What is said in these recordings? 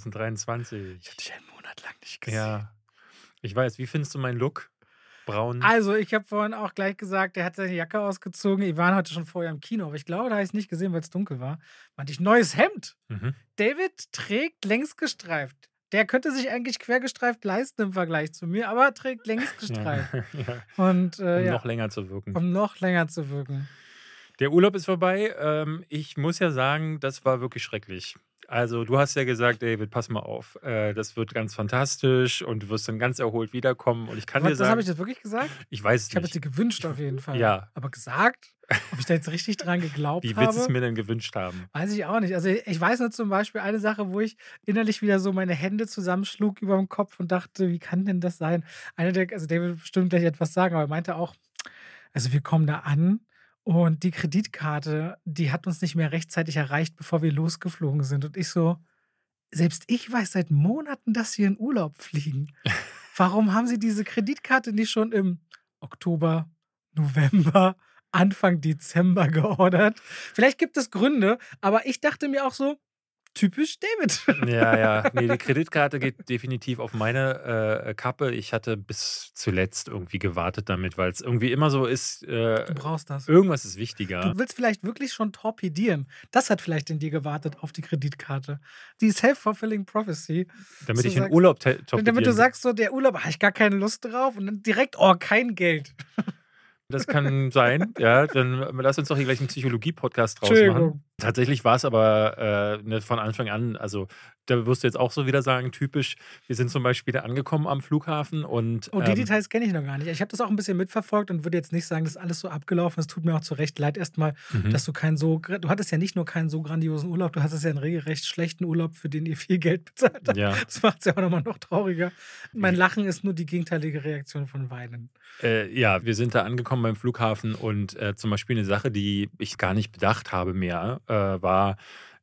2023. Ich habe dich einen Monat lang nicht gesehen. Ja. Ich weiß, wie findest du meinen Look? Braun. Also, ich habe vorhin auch gleich gesagt, er hat seine Jacke ausgezogen. Wir waren heute schon vorher im Kino, aber ich glaube, da habe ich es nicht gesehen, weil es dunkel war. Meinte ich, neues Hemd. Mhm. David trägt längs gestreift. Der könnte sich eigentlich quergestreift leisten im Vergleich zu mir, aber trägt längs gestreift. Ja. ja. Und äh, Um ja, noch länger zu wirken. um noch länger zu wirken. Der Urlaub ist vorbei. Ähm, ich muss ja sagen, das war wirklich schrecklich. Also, du hast ja gesagt, David, pass mal auf. Äh, das wird ganz fantastisch und du wirst dann ganz erholt wiederkommen. Und ich kann Was, dir das sagen, habe ich jetzt wirklich gesagt? ich weiß es Ich habe es nicht. dir gewünscht auf jeden Fall. Ja. Aber gesagt, ob ich da jetzt richtig dran geglaubt Wie habe. willst du es mir denn gewünscht haben? Weiß ich auch nicht. Also ich weiß nur zum Beispiel eine Sache, wo ich innerlich wieder so meine Hände zusammenschlug über dem Kopf und dachte, wie kann denn das sein? Eine der, also David wird bestimmt gleich etwas sagen, aber er meinte auch, also wir kommen da an und die Kreditkarte, die hat uns nicht mehr rechtzeitig erreicht, bevor wir losgeflogen sind. Und ich so, selbst ich weiß seit Monaten, dass sie in Urlaub fliegen. Warum haben sie diese Kreditkarte nicht schon im Oktober, November, Anfang Dezember geordert? Vielleicht gibt es Gründe, aber ich dachte mir auch so, typisch David. Ja, ja. Nee, die Kreditkarte geht definitiv auf meine äh, Kappe. Ich hatte bis zuletzt irgendwie gewartet damit, weil es irgendwie immer so ist, äh, Du brauchst das. irgendwas ist wichtiger. Du willst vielleicht wirklich schon torpedieren. Das hat vielleicht in dir gewartet auf die Kreditkarte. Die self-fulfilling prophecy. Damit du ich in Urlaub te- Damit du torpedieren sagst, so der Urlaub, habe ich gar keine Lust drauf und dann direkt, oh, kein Geld. Das kann sein, ja. Dann lass uns doch hier gleich einen Psychologie-Podcast draus machen. Tatsächlich war es aber äh, ne, von Anfang an, also da wirst du jetzt auch so wieder sagen, typisch, wir sind zum Beispiel da angekommen am Flughafen und Oh, die ähm, Details kenne ich noch gar nicht. Ich habe das auch ein bisschen mitverfolgt und würde jetzt nicht sagen, dass alles so abgelaufen ist. Tut mir auch zu Recht leid erstmal, mhm. dass du keinen so, du hattest ja nicht nur keinen so grandiosen Urlaub, du hattest ja einen regelrecht schlechten Urlaub, für den ihr viel Geld bezahlt habt. ja, Das macht es ja auch nochmal noch trauriger. Mein Lachen ist nur die gegenteilige Reaktion von Weinen. äh, ja, wir sind da angekommen beim Flughafen und äh, zum Beispiel eine Sache, die ich gar nicht bedacht habe mehr, äh, war,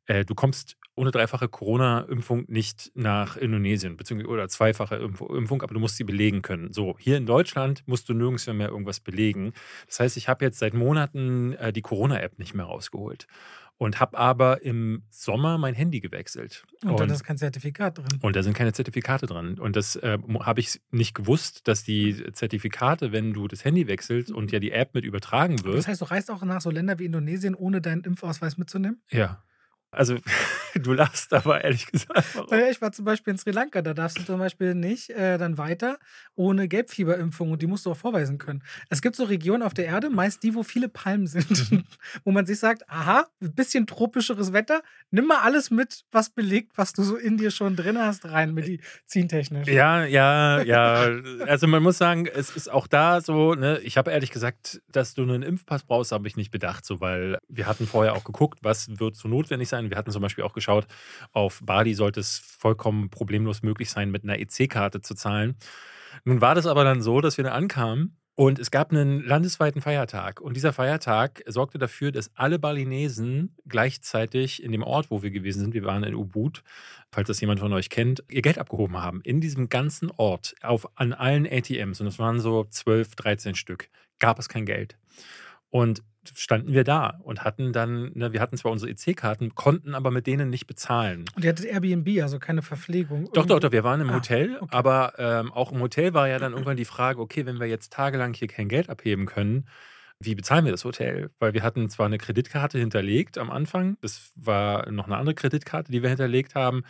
äh, du kommst ohne dreifache Corona-Impfung nicht nach Indonesien, beziehungsweise oder zweifache Impf Impfung, aber du musst sie belegen können. So, hier in Deutschland musst du nirgends mehr irgendwas belegen. Das heißt, ich habe jetzt seit Monaten äh, die Corona-App nicht mehr rausgeholt und habe aber im Sommer mein Handy gewechselt. Und, dann ist kein Zertifikat drin. Und da sind keine Zertifikate dran. Und das äh, habe ich nicht gewusst, dass die Zertifikate, wenn du das Handy wechselst und ja die App mit übertragen wird. Das heißt, du reist auch nach so Ländern wie Indonesien, ohne deinen Impfausweis mitzunehmen? ja. Also, du lachst aber ehrlich gesagt. warum? Naja, ich war zum Beispiel in Sri Lanka, da darfst du zum Beispiel nicht äh, dann weiter ohne Gelbfieberimpfung und die musst du auch vorweisen können. Es gibt so Regionen auf der Erde, meist die, wo viele Palmen sind, wo man sich sagt, aha, ein bisschen tropischeres Wetter, nimm mal alles mit, was belegt, was du so in dir schon drin hast, rein medizintechnisch. Ja, ja, ja. Also man muss sagen, es ist auch da so, ne, ich habe ehrlich gesagt, dass du einen Impfpass brauchst, habe ich nicht bedacht, so, weil wir hatten vorher auch geguckt, was wird so notwendig sein. Wir hatten zum Beispiel auch geschaut, auf Bali sollte es vollkommen problemlos möglich sein, mit einer EC-Karte zu zahlen. Nun war das aber dann so, dass wir da ankamen und es gab einen landesweiten Feiertag. Und dieser Feiertag sorgte dafür, dass alle Balinesen gleichzeitig in dem Ort, wo wir gewesen sind, wir waren in Ubud, falls das jemand von euch kennt, ihr Geld abgehoben haben. In diesem ganzen Ort, auf, an allen ATMs, und es waren so 12, 13 Stück, gab es kein Geld. Und standen wir da und hatten dann, ne, wir hatten zwar unsere EC-Karten, konnten aber mit denen nicht bezahlen. Und ihr hattet Airbnb, also keine Verpflegung. Doch, doch, doch, wir waren im Ah, Hotel, okay. aber ähm, auch im Hotel war ja dann irgendwann die Frage, okay, wenn wir jetzt tagelang hier kein Geld abheben können, wie bezahlen wir das Hotel? Weil wir hatten zwar eine Kreditkarte hinterlegt am Anfang, das war noch eine andere Kreditkarte, die wir hinterlegt haben,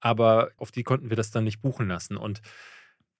aber auf die konnten wir das dann nicht buchen lassen. Und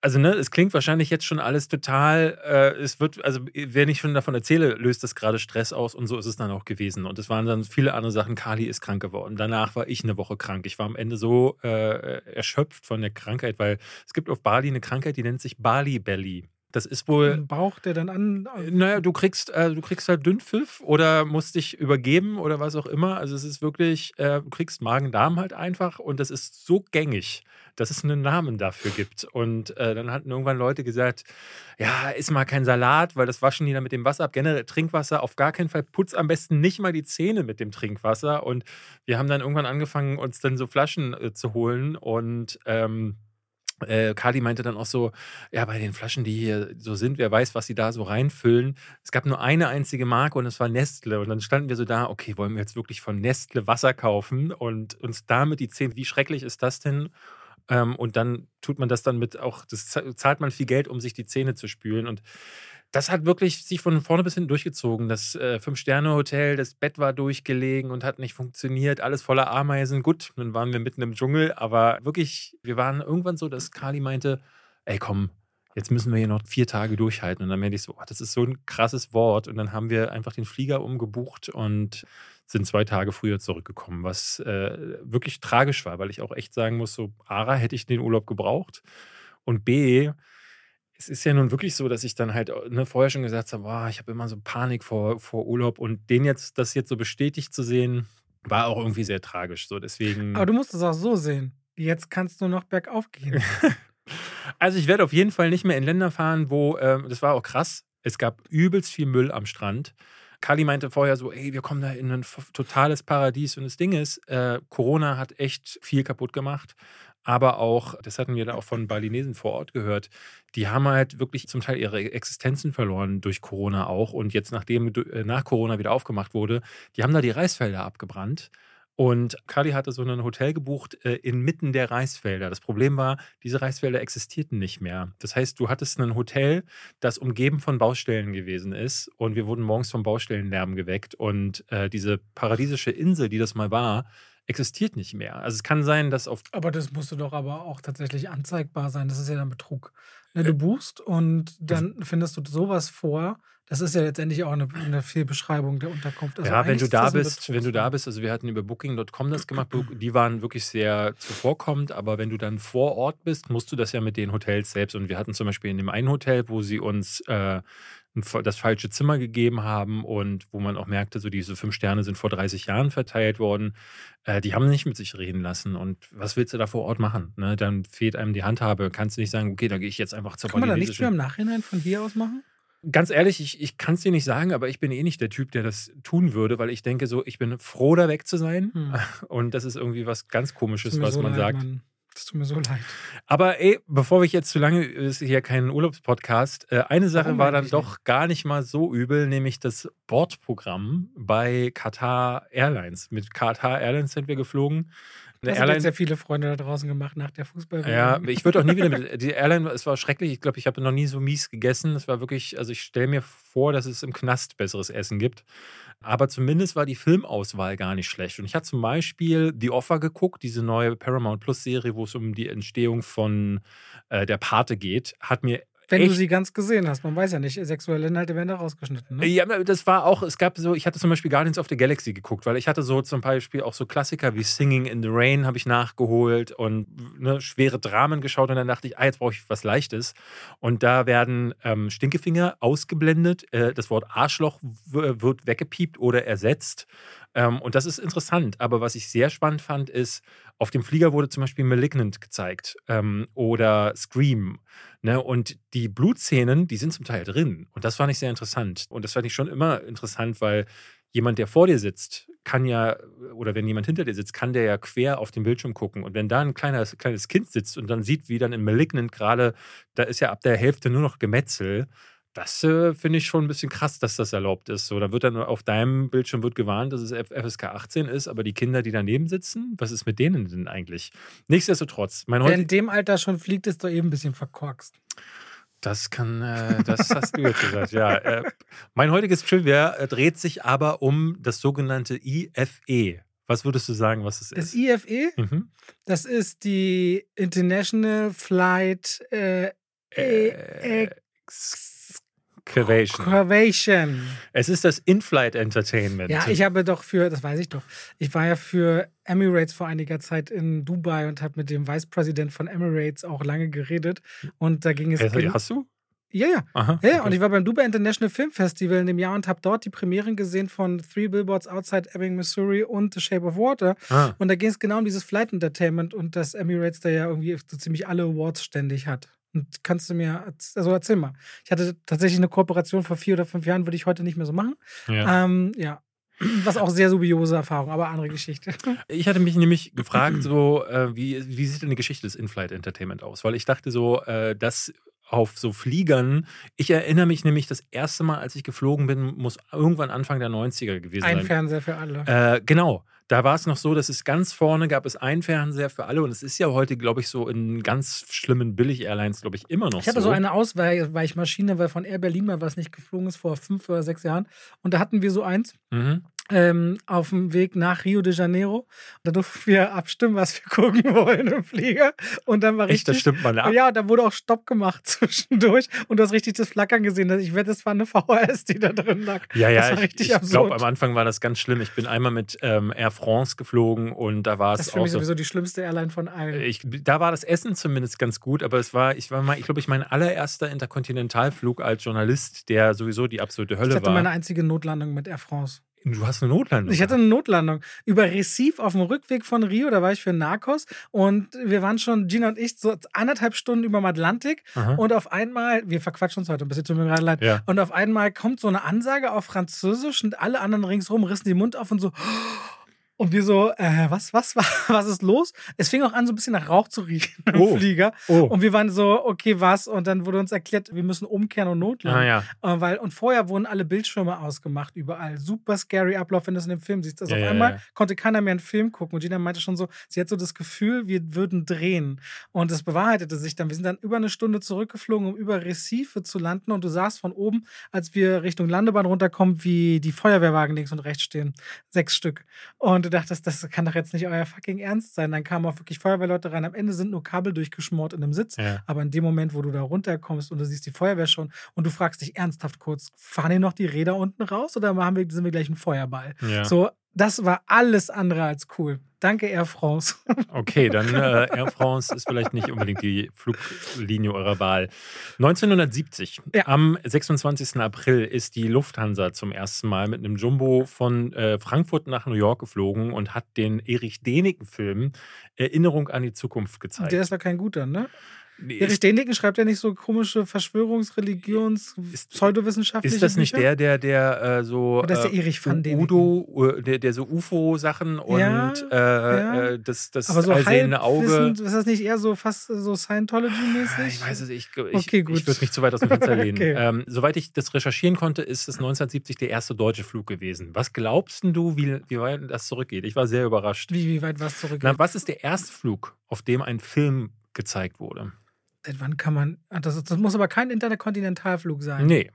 also, ne, es klingt wahrscheinlich jetzt schon alles total, äh, es wird, also, wenn ich schon davon erzähle, löst das gerade Stress aus und so ist es dann auch gewesen. Und es waren dann viele andere Sachen. Kali ist krank geworden. Danach war ich eine Woche krank. Ich war am Ende so äh, erschöpft von der Krankheit, weil es gibt auf Bali eine Krankheit, die nennt sich Bali Belly. Das ist wohl. Ein Bauch, der dann an. Naja, du kriegst, äh, du kriegst halt Dünnpfiff oder musst dich übergeben oder was auch immer. Also es ist wirklich, äh, du kriegst Magen-Darm halt einfach und das ist so gängig, dass es einen Namen dafür gibt. Und äh, dann hatten irgendwann Leute gesagt, ja, iss mal kein Salat, weil das waschen die dann mit dem Wasser ab. Generell Trinkwasser auf gar keinen Fall. Putz am besten nicht mal die Zähne mit dem Trinkwasser. Und wir haben dann irgendwann angefangen, uns dann so Flaschen äh, zu holen und ähm, äh, Kali meinte dann auch so, ja, bei den Flaschen, die hier so sind, wer weiß, was sie da so reinfüllen. Es gab nur eine einzige Marke und es war Nestle. Und dann standen wir so da, okay, wollen wir jetzt wirklich von Nestle Wasser kaufen und uns damit die Zähne, wie schrecklich ist das denn? Ähm, und dann tut man das dann mit auch, das zahlt man viel Geld, um sich die Zähne zu spülen. Und das hat wirklich sich von vorne bis hinten durchgezogen. Das äh, Fünf-Sterne-Hotel, das Bett war durchgelegen und hat nicht funktioniert, alles voller Ameisen. Gut, dann waren wir mitten im Dschungel, aber wirklich, wir waren irgendwann so, dass Kali meinte, ey komm, jetzt müssen wir hier noch vier Tage durchhalten. Und dann meinte ich so, oh, das ist so ein krasses Wort. Und dann haben wir einfach den Flieger umgebucht und sind zwei Tage früher zurückgekommen, was äh, wirklich tragisch war, weil ich auch echt sagen muss, so A, hätte ich den Urlaub gebraucht und B, es ist ja nun wirklich so, dass ich dann halt ne, vorher schon gesagt habe, boah, ich habe immer so Panik vor, vor Urlaub und den jetzt, das jetzt so bestätigt zu sehen, war auch irgendwie sehr tragisch. So deswegen. Aber du musst es auch so sehen. Jetzt kannst du noch bergauf gehen. also ich werde auf jeden Fall nicht mehr in Länder fahren, wo, äh, das war auch krass, es gab übelst viel Müll am Strand. Kali meinte vorher so, ey, wir kommen da in ein totales Paradies. Und das Ding ist, äh, Corona hat echt viel kaputt gemacht aber auch, das hatten wir da auch von Balinesen vor Ort gehört, die haben halt wirklich zum Teil ihre Existenzen verloren durch Corona auch. Und jetzt, nachdem äh, nach Corona wieder aufgemacht wurde, die haben da die Reisfelder abgebrannt. Und Kali hatte so ein Hotel gebucht äh, inmitten der Reisfelder. Das Problem war, diese Reisfelder existierten nicht mehr. Das heißt, du hattest ein Hotel, das umgeben von Baustellen gewesen ist. Und wir wurden morgens vom Baustellenlärm geweckt. Und äh, diese paradiesische Insel, die das mal war, existiert nicht mehr. Also es kann sein, dass auf. Aber das musste doch aber auch tatsächlich anzeigbar sein. Das ist ja dann Betrug. Ne, du äh, buchst und dann findest du sowas vor. Das ist ja letztendlich auch eine, eine Fehlbeschreibung der Unterkunft. Also ja, wenn du da bist, wenn du da bist, also wir hatten über Booking.com das gemacht, die waren wirklich sehr zuvorkommend, aber wenn du dann vor Ort bist, musst du das ja mit den Hotels selbst. Und wir hatten zum Beispiel in dem einen Hotel, wo sie uns äh, das falsche Zimmer gegeben haben und wo man auch merkte, so diese fünf Sterne sind vor 30 Jahren verteilt worden, äh, die haben nicht mit sich reden lassen. Und was willst du da vor Ort machen? Ne? Dann fehlt einem die Handhabe. Kannst du nicht sagen, okay, da gehe ich jetzt einfach zur Kann man da nichts mehr im Nachhinein von hier aus machen? Ganz ehrlich, ich, ich kann es dir nicht sagen, aber ich bin eh nicht der Typ, der das tun würde, weil ich denke so, ich bin froh, da weg zu sein. Hm. Und das ist irgendwie was ganz Komisches, was so man leid, sagt. Mann. Das tut mir so leid. Aber ey, bevor ich jetzt zu lange, ist hier kein Urlaubspodcast. Äh, eine Sache Warum war dann doch nicht? gar nicht mal so übel, nämlich das Bordprogramm bei Qatar Airlines. Mit Qatar Airlines sind wir geflogen. Eine das Airline, hat sehr viele Freunde da draußen gemacht nach der Fußball. Ja, ich würde auch nie wieder mit. Die Airline, es war schrecklich. Ich glaube, ich habe noch nie so mies gegessen. Es war wirklich, also ich stelle mir vor, dass es im Knast besseres Essen gibt. Aber zumindest war die Filmauswahl gar nicht schlecht. Und ich habe zum Beispiel The Offer geguckt, diese neue Paramount Plus Serie, wo es um die Entstehung von äh, der Pate geht. Hat mir wenn Echt? du sie ganz gesehen hast. Man weiß ja nicht, sexuelle Inhalte werden da rausgeschnitten. Ne? Ja, das war auch, es gab so, ich hatte zum Beispiel Guardians of the Galaxy geguckt, weil ich hatte so zum Beispiel auch so Klassiker wie Singing in the Rain habe ich nachgeholt und ne, schwere Dramen geschaut und dann dachte ich, ah, jetzt brauche ich was Leichtes. Und da werden ähm, Stinkefinger ausgeblendet, äh, das Wort Arschloch wird weggepiept oder ersetzt. Ähm, und das ist interessant. Aber was ich sehr spannend fand, ist, auf dem Flieger wurde zum Beispiel Malignant gezeigt ähm, oder Scream. Ne? Und die Blutszenen, die sind zum Teil drin. Und das fand ich sehr interessant. Und das fand ich schon immer interessant, weil jemand, der vor dir sitzt, kann ja, oder wenn jemand hinter dir sitzt, kann der ja quer auf den Bildschirm gucken. Und wenn da ein kleines, kleines Kind sitzt und dann sieht, wie dann in Malignant gerade, da ist ja ab der Hälfte nur noch Gemetzel, das äh, finde ich schon ein bisschen krass, dass das erlaubt ist. So, da wird dann auf deinem Bildschirm wird gewarnt, dass es FSK 18 ist, aber die Kinder, die daneben sitzen, was ist mit denen denn eigentlich? Nichtsdestotrotz, mein Wer in dem Alter schon fliegt, ist doch eben ein bisschen verkorkst. Das kann, äh, das hast du jetzt gesagt, ja. Äh, mein heutiges Trivia äh, dreht sich aber um das sogenannte IFE. Was würdest du sagen, was es ist? Das IFE, mhm. das ist die International Flight äh, äh, Curvation. Curvation. Es ist das In-Flight Entertainment. Ja, ich habe doch für, das weiß ich doch, ich war ja für Emirates vor einiger Zeit in Dubai und habe mit dem Vice-President von Emirates auch lange geredet. Und da ging es. Äh, hast du? Ja, ja. Aha, ja, okay. und ich war beim Dubai International Film Festival in dem Jahr und habe dort die Premieren gesehen von Three Billboards Outside Ebbing, Missouri und The Shape of Water. Ah. Und da ging es genau um dieses Flight Entertainment und dass Emirates da ja irgendwie so ziemlich alle Awards ständig hat. Und kannst du mir, also erzähl mal. Ich hatte tatsächlich eine Kooperation vor vier oder fünf Jahren, würde ich heute nicht mehr so machen. Ja. Ähm, ja. Was auch sehr dubiose Erfahrung, aber andere Geschichte. Ich hatte mich nämlich gefragt, so, äh, wie, wie sieht denn die Geschichte des In-Flight Entertainment aus? Weil ich dachte so, äh, dass auf so Fliegern. Ich erinnere mich nämlich, das erste Mal, als ich geflogen bin, muss irgendwann Anfang der 90er gewesen Ein sein. Fernseher für alle. Äh, genau. Da war es noch so, dass es ganz vorne gab es einen Fernseher für alle und es ist ja heute, glaube ich, so in ganz schlimmen Billig-Airlines, glaube ich, immer noch Ich hatte so eine Ausweichmaschine, weil von Air Berlin mal was nicht geflogen ist vor fünf oder sechs Jahren. Und da hatten wir so eins. Mhm. Ähm, auf dem Weg nach Rio de Janeiro. Da durften wir abstimmen, was wir gucken wollen im Flieger. Und dann war Echt, das richtig. stimmt mal ab. Ja, da wurde auch Stopp gemacht zwischendurch und du hast richtig das Flackern gesehen. Ich wette, es war eine VHS, die da drin lag. Ja, ja, das war ich, richtig ich glaube, absurd. am Anfang war das ganz schlimm. Ich bin einmal mit ähm, Air France geflogen und da war das es ist für auch mich so. sowieso die schlimmste Airline von allen. Ich, da war das Essen zumindest ganz gut, aber es war, ich war mal, ich glaube, ich mein allererster Interkontinentalflug als Journalist, der sowieso die absolute Hölle ich hatte war. meine einzige Notlandung mit Air France. Du hast eine Notlandung. Ich hatte eine Notlandung über Recife auf dem Rückweg von Rio, da war ich für Narcos und wir waren schon, Gina und ich, so anderthalb Stunden über dem Atlantik Aha. und auf einmal, wir verquatschen uns heute ein bisschen, tut mir gerade leid, Ja. und auf einmal kommt so eine Ansage auf Französisch und alle anderen ringsherum rissen den Mund auf und so. Und wir so, äh, was, was, was ist los? Es fing auch an, so ein bisschen nach Rauch zu riechen im Oh. Flieger. Oh. Und wir waren so, okay, was? Und dann wurde uns erklärt, wir müssen umkehren und notlanden. Ah, ja. Äh, weil, und vorher wurden alle Bildschirme ausgemacht, überall. Super scary Ablauf, wenn du es in dem Film siehst. Also Ja, auf ja, einmal konnte keiner mehr einen Film gucken. Und Gina meinte schon so, sie hat so das Gefühl, wir würden drehen. Und es bewahrheitete sich dann. Wir sind dann über eine Stunde zurückgeflogen, um über Recife zu landen. Und du sahst von oben, als wir Richtung Landebahn runterkommen, wie die Feuerwehrwagen links und rechts stehen. Sechs Stück. Und du dachtest, das kann doch jetzt nicht euer fucking Ernst sein. Dann kamen auch wirklich Feuerwehrleute rein. Am Ende sind nur Kabel durchgeschmort in einem Sitz. Ja. Aber in dem Moment, wo du da runterkommst und du siehst die Feuerwehr schon und du fragst dich ernsthaft kurz, fahren hier noch die Räder unten raus oder haben wir, sind wir gleich ein Feuerball? Ja. So, das war alles andere als cool. Danke, Air France. Okay, dann äh, Air France ist vielleicht nicht unbedingt die Fluglinie eurer Wahl. 1970, Ja. am 26. April, ist die Lufthansa zum ersten Mal mit einem Jumbo von äh, Frankfurt nach New York geflogen und hat den Erich Däniken-Film Erinnerung an die Zukunft gezeigt. Der ist doch kein guter, ne? Nee, Erich ist, Däniken schreibt ja nicht so komische Verschwörungs-, Religions-, Ist- pseudowissenschaftliche ist das nicht Bücher? der, der, der äh, so Oder ist der äh, Erich van Däniken? Udo, äh, der, der so UFO-Sachen und Ja, äh, ja. äh, das, das Aber so allsehende Auge. ist das nicht eher so fast so Scientology-mäßig? Ich weiß es, ich, ich, Okay, ich würde mich zu weit aus dem Fenster lehnen. Okay. ähm, soweit ich das recherchieren konnte, ist es 1970 der erste deutsche Flug gewesen. Was glaubst du, wie, wie weit das zurückgeht? Ich war sehr überrascht. Wie, wie weit was zurück? Na, was ist der erste Flug, auf dem ein Film gezeigt wurde? Seit wann kann man. ah, Das, das muss aber kein Interkontinentalflug sein. Nee.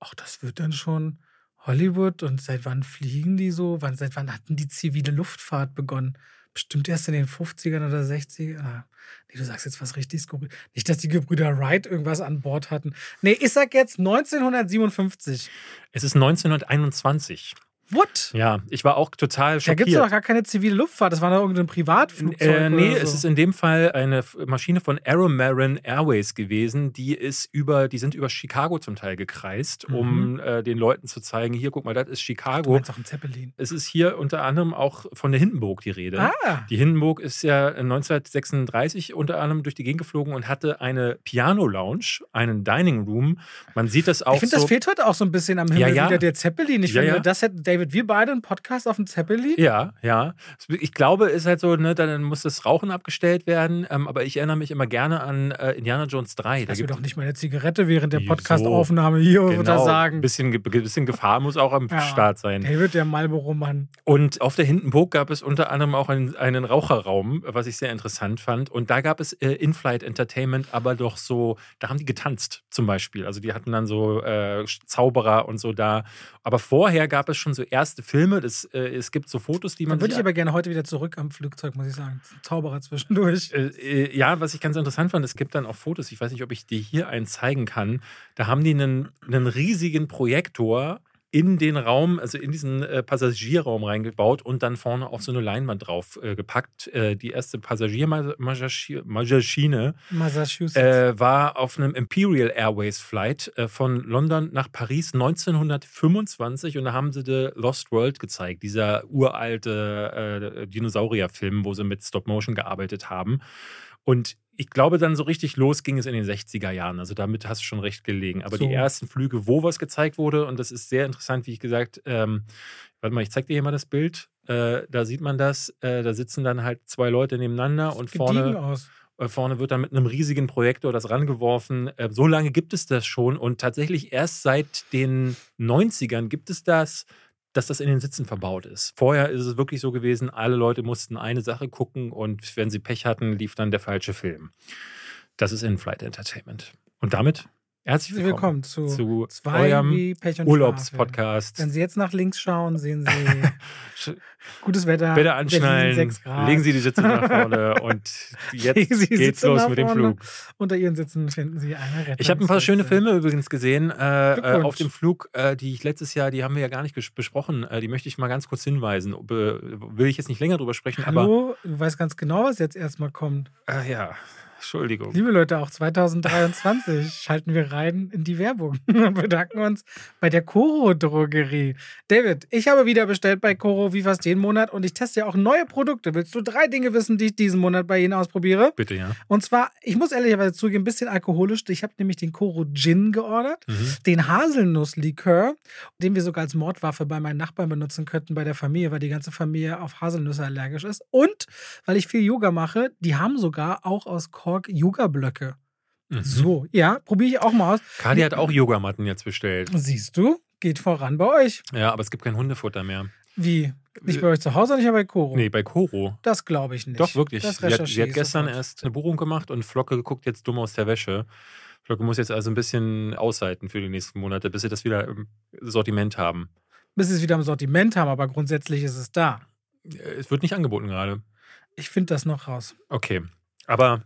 Ach, das wird dann schon Hollywood und seit wann fliegen die so? Wann, seit wann hatten die zivile Luftfahrt begonnen? Bestimmt erst in den 50ern oder 60ern. Ah, nee, du sagst jetzt was richtig skurril. Nicht, dass die Gebrüder Wright irgendwas an Bord hatten. Nee, ich sag jetzt 1957. Es ist 1921. What? Ja, ich war auch total Da schockiert. gibt es doch gar keine zivile Luftfahrt. Das war doch irgendein Privatflugzeug. Äh, nee, oder so. es ist in dem Fall eine Maschine von Aeromarin Airways gewesen. Die ist über, die sind über Chicago zum Teil gekreist, um äh, den Leuten zu zeigen, hier, guck mal, das ist Mhm. Du Chicago. meinst auch ein Zeppelin. Es ist hier unter anderem auch von der Hindenburg die Rede. Ah, Die Hindenburg ist ja 1936 unter anderem durch die Gegend geflogen und hatte eine Piano-Lounge, einen Dining Room. Man sieht das auch ich finde, so. das fehlt heute auch so ein bisschen am Himmel Ja, ja. wieder, der Zeppelin. Ich Ja, finde, das hätte, David, wir beide einen Podcast auf dem Zeppelin. Ja, ja. Ich glaube, es ist halt so, ne, dann muss das Rauchen abgestellt werden. Ähm, aber ich erinnere mich immer gerne an äh, Indiana Jones 3. Da Lass mir doch nicht mal eine Zigarette während der? Podcastaufnahme hier genau, oder ein bisschen, bisschen Gefahr muss auch am Ja. Start sein. David, der Marlboro-Mann. Und auf der Hindenburg gab es unter anderem auch einen, einen Raucherraum, was ich sehr interessant fand. Und da gab es äh, In-Flight Entertainment, aber doch so, da haben die getanzt zum Beispiel. Also die hatten dann so äh, Zauberer und so da. Aber vorher gab es schon so erste Filme. Das, äh, es gibt so Fotos, die man Dann würde ich aber gerne heute wieder zurück am Flugzeug, muss ich sagen. Zauberer zwischendurch. Äh, äh, ja, was ich ganz interessant fand, es gibt dann auch Fotos, ich weiß nicht, ob ich dir hier einen zeigen kann. Da haben die einen, einen riesigen Projektor in den Raum, also in diesen äh, Passagierraum reingebaut und dann vorne auf so eine Leinwand drauf äh, gepackt. Äh, die erste Passagiermaschine äh, war auf einem Imperial Airways Flight äh, von London nach Paris 1925 und da haben sie The Lost World gezeigt, dieser uralte äh, Dinosaurierfilm, wo sie mit Stop Motion gearbeitet haben. Und ich glaube, dann so richtig los ging es in den 60er Jahren. Also damit hast du schon recht gelegen. Aber So. die ersten Flüge, wo was gezeigt wurde, und das ist sehr interessant, wie ich gesagt, ähm, warte mal, ich zeig dir hier mal das Bild. Äh, da sieht man das. Äh, da sitzen dann halt zwei Leute nebeneinander und vorne, aus. äh, vorne wird dann mit einem riesigen Projektor das rangeworfen. Äh, so lange gibt es das schon und tatsächlich erst seit den 90ern gibt es das, dass das in den Sitzen verbaut ist. Vorher ist es wirklich so gewesen, alle Leute mussten eine Sache gucken und wenn sie Pech hatten, lief dann der falsche Film. Das ist In-Flight Entertainment. Und damit herzlich willkommen, willkommen zu, zu zwei eurem. Urlaubspodcast. Wenn Sie jetzt nach links schauen, sehen Sie gutes Wetter. Bitte Berlin, anschnallen, 6 Grad. legen Sie die Sitze nach vorne und jetzt geht's los mit dem. Flug. Unter Ihren Sitzen finden Sie eine Rettung. Ich habe ein paar schöne Filme übrigens gesehen äh, äh, auf dem Flug, äh, die ich letztes Jahr, die haben wir ja gar nicht besprochen. Äh, die möchte ich mal ganz kurz hinweisen. Be will ich jetzt nicht länger drüber sprechen, Hallo, du weißt ganz genau, was jetzt erstmal kommt. aber äh, ja, Entschuldigung. Liebe Leute, auch 2023 schalten wir rein in die Werbung und bedanken uns bei der Coro Drogerie. David, ich habe wieder bestellt bei Coro wie fast jeden Monat und ich teste ja auch neue Produkte. Willst du drei Dinge wissen, die ich diesen Monat bei Ihnen ausprobiere? Bitte, ja. Und zwar, ich muss ehrlicherweise zugeben, ein bisschen alkoholisch. Ich habe nämlich den Coro Gin geordert, Mhm. den Haselnusslikör, den wir sogar als Mordwaffe bei meinen Nachbarn benutzen könnten bei der Familie, weil die ganze Familie auf Haselnüsse allergisch ist. Und weil ich viel Yoga mache, die haben sogar auch aus Kork Yoga-Blöcke. Mhm. So, ja, probiere ich auch mal aus. Kali hat auch Yogamatten jetzt bestellt. Siehst du, geht voran bei euch. Ja, aber es gibt kein Hundefutter mehr. Wie? Nicht bei euch zu Hause, nicht aber bei Coro? Nee, bei Koro. Das glaube ich nicht. Doch, wirklich. Das Sie hat, sie hat gestern sofort. erst eine Buchung gemacht und Flocke guckt jetzt dumm aus der Wäsche. Flocke muss jetzt also ein bisschen aushalten für die nächsten Monate, bis sie das wieder im Sortiment haben. Bis sie es wieder im Sortiment haben, aber grundsätzlich ist es da. Äh, Es wird nicht angeboten gerade. Ich finde das noch raus. Okay. Aber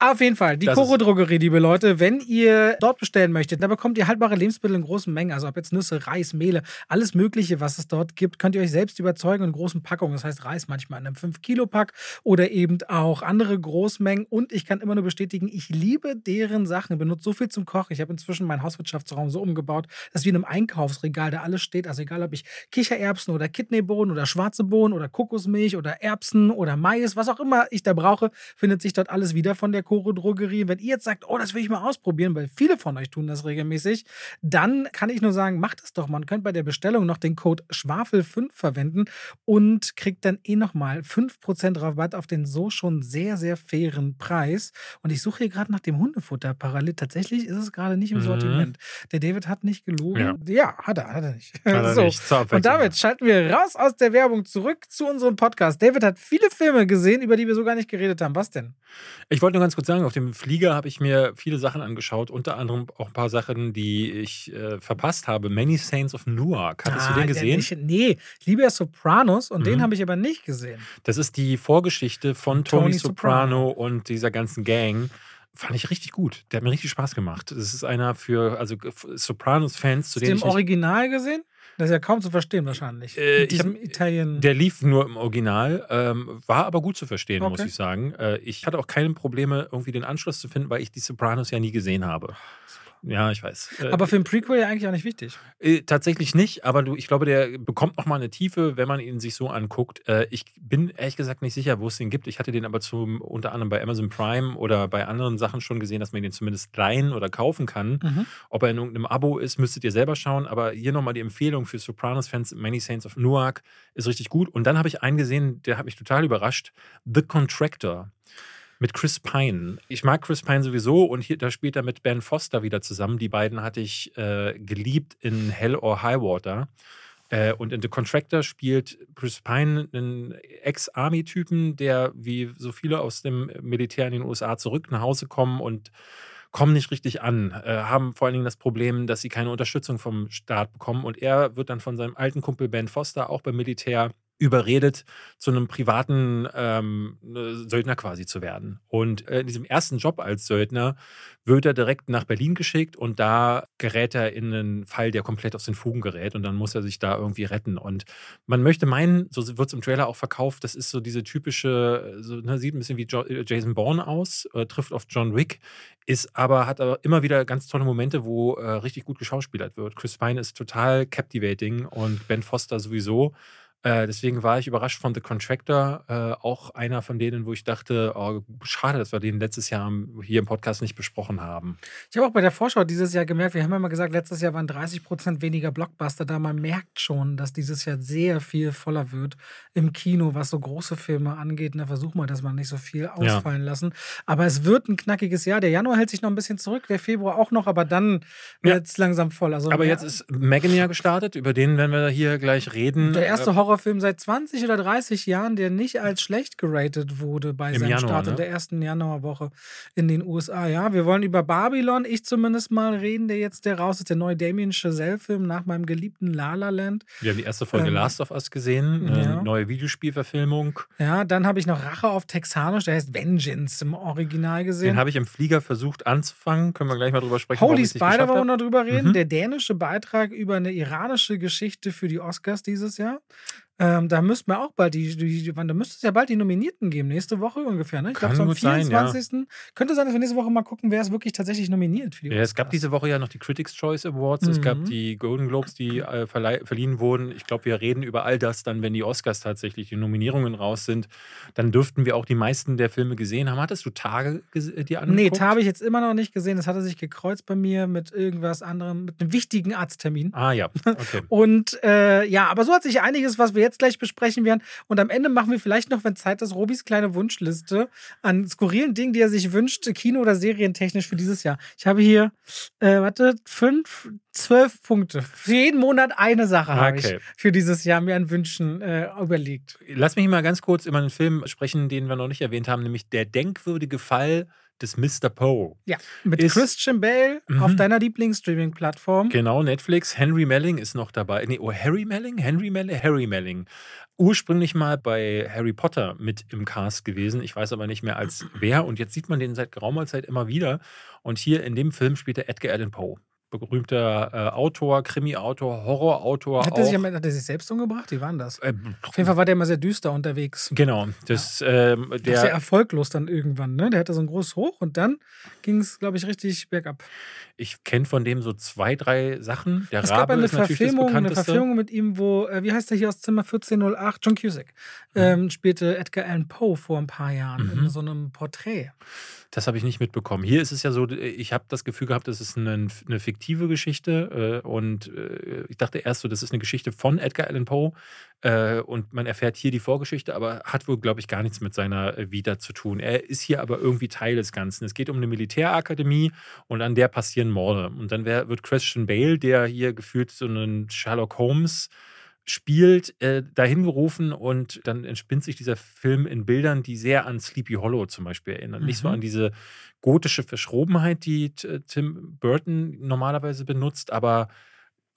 Auf jeden Fall, die Das Koro ist- Drogerie, liebe Leute, wenn ihr dort bestellen möchtet, da bekommt ihr haltbare Lebensmittel in großen Mengen, also ob jetzt Nüsse, Reis, Mehle, alles Mögliche, was es dort gibt, könnt ihr euch selbst überzeugen in großen Packungen. Das heißt Reis manchmal in einem 5-Kilo-Pack oder eben auch andere Großmengen. Und ich kann immer nur bestätigen, ich liebe deren Sachen. Ich benutze so viel zum Kochen. Ich habe inzwischen meinen Hauswirtschaftsraum so umgebaut, dass wie in einem Einkaufsregal da alles steht. Also egal, ob ich Kichererbsen oder Kidneybohnen oder schwarze Bohnen oder Kokosmilch oder Erbsen oder Mais, was auch immer ich da brauche, findet sich dort alles wieder von der Koro Drogerie. Wenn ihr jetzt sagt, oh, das will ich mal ausprobieren, weil viele von euch tun das regelmäßig, dann kann ich nur sagen, macht es doch. Man könnt bei der Bestellung noch den Code Schwafel5 verwenden und kriegt dann eh nochmal 5% Rabatt auf den so schon sehr, sehr fairen Preis. Und ich suche hier gerade nach dem Hundefutter parallel. Tatsächlich ist es gerade nicht im Mhm. Sortiment. Der David hat nicht gelogen. Ja, hat er, hat er nicht. Hat er so. nicht. Und damit schalten wir raus aus der Werbung zurück zu unserem Podcast. David hat viele Filme gesehen, über die wir so gar nicht geredet haben. Was denn? Ich wollte nur ganz kurz sagen, auf dem Flieger habe ich mir viele Sachen angeschaut, unter anderem auch ein paar Sachen, die ich äh, verpasst habe. Many Saints of Newark. Hattest du den Ah, gesehen? Nicht, nee, ich liebe ja Sopranos und den Mhm. habe ich aber nicht gesehen. Das ist die Vorgeschichte von Tony Tony Soprano. Soprano und dieser ganzen Gang. Fand ich richtig gut. Der hat mir richtig Spaß gemacht. Das ist einer für, also Sopranos-Fans, zu Hast du den Original gesehen? Das ist ja kaum zu verstehen wahrscheinlich. Äh, ich hab- Italien. Der lief nur im Original, ähm, war aber gut zu verstehen, muss Okay. ich sagen. Äh, ich hatte auch keine Probleme, irgendwie den Anschluss zu finden, weil ich die Sopranos ja nie gesehen habe. Ja, ich weiß. Äh, aber für ein Prequel ja eigentlich auch nicht wichtig. Äh, tatsächlich nicht, aber du, ich glaube, der bekommt nochmal eine Tiefe, wenn man ihn sich so anguckt. Äh, ich bin ehrlich gesagt nicht sicher, wo es den gibt. Ich hatte den aber zum, unter anderem bei Amazon Prime oder bei anderen Sachen schon gesehen, dass man den zumindest leihen oder kaufen kann. Mhm. Ob er in irgendeinem Abo ist, müsstet ihr selber schauen. Aber hier nochmal die Empfehlung für Sopranos-Fans, Many Saints of Newark ist richtig gut. Und dann habe ich einen gesehen, der hat mich total überrascht. The Contractor. Mit Chris Pine. Ich mag Chris Pine sowieso und hier, da spielt er mit Ben Foster wieder zusammen. Die beiden hatte ich äh, geliebt in Hell or High Water. Äh, und in The Contractor spielt Chris Pine einen Ex-Army-Typen, der wie so viele aus dem Militär in den USA zurück nach Hause kommen und kommen nicht richtig an, äh, haben vor allen Dingen das Problem, dass sie keine Unterstützung vom Staat bekommen. Und er wird dann von seinem alten Kumpel Ben Foster, auch beim Militär, überredet, zu einem privaten ähm, Söldner quasi zu werden. Und äh, in diesem ersten Job als Söldner wird er direkt nach Berlin geschickt und da gerät er in einen Fall, der komplett aus den Fugen gerät und dann muss er sich da irgendwie retten. Und man möchte meinen, so wird es im Trailer auch verkauft, das ist so diese typische, so, ne, sieht ein bisschen wie jo Jason Bourne aus, äh, trifft auf John Wick, ist aber, hat aber immer wieder ganz tolle Momente, wo äh, richtig gut geschauspielert wird. Chris Pine ist total captivating und Ben Foster sowieso. Äh, deswegen war ich überrascht von The Contractor, äh, auch einer von denen, wo ich dachte, oh, schade, dass wir den letztes Jahr hier im Podcast nicht besprochen haben. Ich habe auch bei der Vorschau dieses Jahr gemerkt, wir haben ja mal gesagt, letztes Jahr waren 30 Prozent weniger Blockbuster da. Man merkt schon, dass dieses Jahr sehr viel voller wird im Kino, was so große Filme angeht. Da versuchen wir, dass man nicht so viel ausfallen ja. lassen. Aber es wird ein knackiges Jahr. Der Januar hält sich noch ein bisschen zurück, der Februar auch noch, aber dann wird es ja. langsam voll. Also, aber jetzt ist Megan ja gestartet, über den werden wir hier gleich reden. Der erste Horror Horrorfilm seit 20 oder 30 Jahren, der nicht als schlecht geratet wurde bei Im seinem Januar, Start ne? in der ersten Januarwoche in den USA. Ja, wir wollen über Babylon, ich zumindest mal reden, der jetzt der raus ist, der neue Damien Chazelle-Film nach meinem geliebten La La Land. Wir haben die erste Folge ähm, Last of Us gesehen, ja. neue Videospielverfilmung. Ja, dann habe ich noch Rache auf Texanisch, der heißt Vengeance im Original gesehen. Den habe ich im Flieger versucht anzufangen, können wir gleich mal drüber sprechen. Holy Spider wollen wir noch drüber reden, mhm. der dänische Beitrag über eine iranische Geschichte für die Oscars dieses Jahr. Ähm, da müssten wir auch bald die, die, die, da müsste es ja bald die Nominierten geben, nächste Woche ungefähr. Ne? Ich glaube, so am 24. Sein, ja. Könnte sein, dass wir nächste Woche mal gucken, wer ist wirklich tatsächlich nominiert für die Ja, es gab diese Woche ja noch die Critics' Choice Awards, mhm. es gab mhm. die Golden Globes, die äh, verliehen wurden. Ich glaube, wir reden über all das dann, wenn die Oscars tatsächlich die Nominierungen raus sind. Dann dürften wir auch die meisten der Filme gesehen haben. Hattest du Tage äh, dir angeguckt? Nee, habe ich jetzt immer noch nicht gesehen. Das hatte sich gekreuzt bei mir mit irgendwas anderem, mit einem wichtigen Arzttermin. Ah ja, okay. Und äh, ja, aber so hat sich einiges, was wir jetzt gleich besprechen werden. Und am Ende machen wir vielleicht noch, wenn Zeit ist, Robis kleine Wunschliste an skurrilen Dingen, die er sich wünscht, Kino- oder Serientechnisch für dieses Jahr. Ich habe hier, äh, warte, fünf, zwölf Punkte. Für jeden Monat eine Sache okay. habe ich für dieses Jahr mir an Wünschen äh, überlegt. Lass mich mal ganz kurz über einen Film sprechen, den wir noch nicht erwähnt haben, nämlich Der denkwürdige Fall des Mr. Poe. Ja, mit ist, Christian Bale mhm. auf deiner Lieblingsstreaming-Plattform. Genau, Netflix. Henry Melling ist noch dabei. Nee, oh, Harry Melling? Henry Melling? Harry Melling. Ursprünglich mal bei Harry Potter mit im Cast gewesen. Ich weiß aber nicht mehr als wer. Und jetzt sieht man den seit geraumer Zeit immer wieder. Und hier in dem Film spielt er Edgar Allan Poe berühmter äh, Autor, Krimi-Autor, Horror-Autor. Hat, er sich, hat er sich selbst umgebracht? Wie war denn das? Äh, Auf jeden Fall war der immer sehr düster unterwegs. Genau. Das, ja. ähm, der, sehr erfolglos dann irgendwann. Ne? Der hatte so ein großes Hoch und dann ging es, glaube ich, richtig bergab. Ich kenne von dem so zwei, drei Sachen. Der es Rabe gab eine, Verfilmung, eine Verfilmung mit ihm, wo, äh, wie heißt der hier aus Zimmer 1408? John Cusack. Mhm. Ähm, spielte Edgar Allan Poe vor ein paar Jahren mhm. in so einem Porträt. Das habe ich nicht mitbekommen. Hier ist es ja so, ich habe das Gefühl gehabt, das ist eine, eine fiktive Geschichte. Äh, und äh, ich dachte erst so, das ist eine Geschichte von Edgar Allan Poe. Äh, und man erfährt hier die Vorgeschichte, aber hat wohl, glaube ich, gar nichts mit seiner äh, Vita zu tun. Er ist hier aber irgendwie Teil des Ganzen. Es geht um eine Militärakademie und an der passieren Morde. Und dann wär, wird Christian Bale, der hier gefühlt so einen Sherlock Holmes spielt, äh, dahin gerufen und dann entspinnt sich dieser Film in Bildern, die sehr an Sleepy Hollow zum Beispiel erinnern. Mhm. Nicht so an mhm. diese gotische Verschrobenheit, die Tim Burton normalerweise benutzt, aber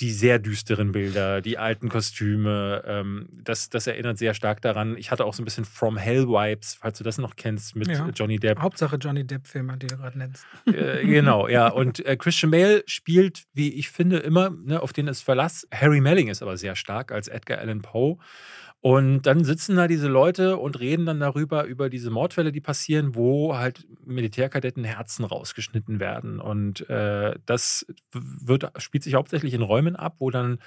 die sehr düsteren Bilder, die alten Kostüme, ähm, das, das erinnert sehr stark daran. Ich hatte auch so ein bisschen From Hell Vibes, falls du das noch kennst, mit ja. Johnny Depp. Hauptsache Johnny Depp-Filme, die du gerade nennst. Äh, genau, ja. Und äh, Christian Bale spielt, wie ich finde, immer, ne, auf den es Verlass. Harry Melling ist aber sehr stark als Edgar Allan Poe. Und dann sitzen da diese Leute und reden dann darüber, über diese Mordfälle, die passieren, wo halt Militärkadetten Herzen rausgeschnitten werden. Und äh, das wird, spielt sich hauptsächlich in Räumen ab, wo dann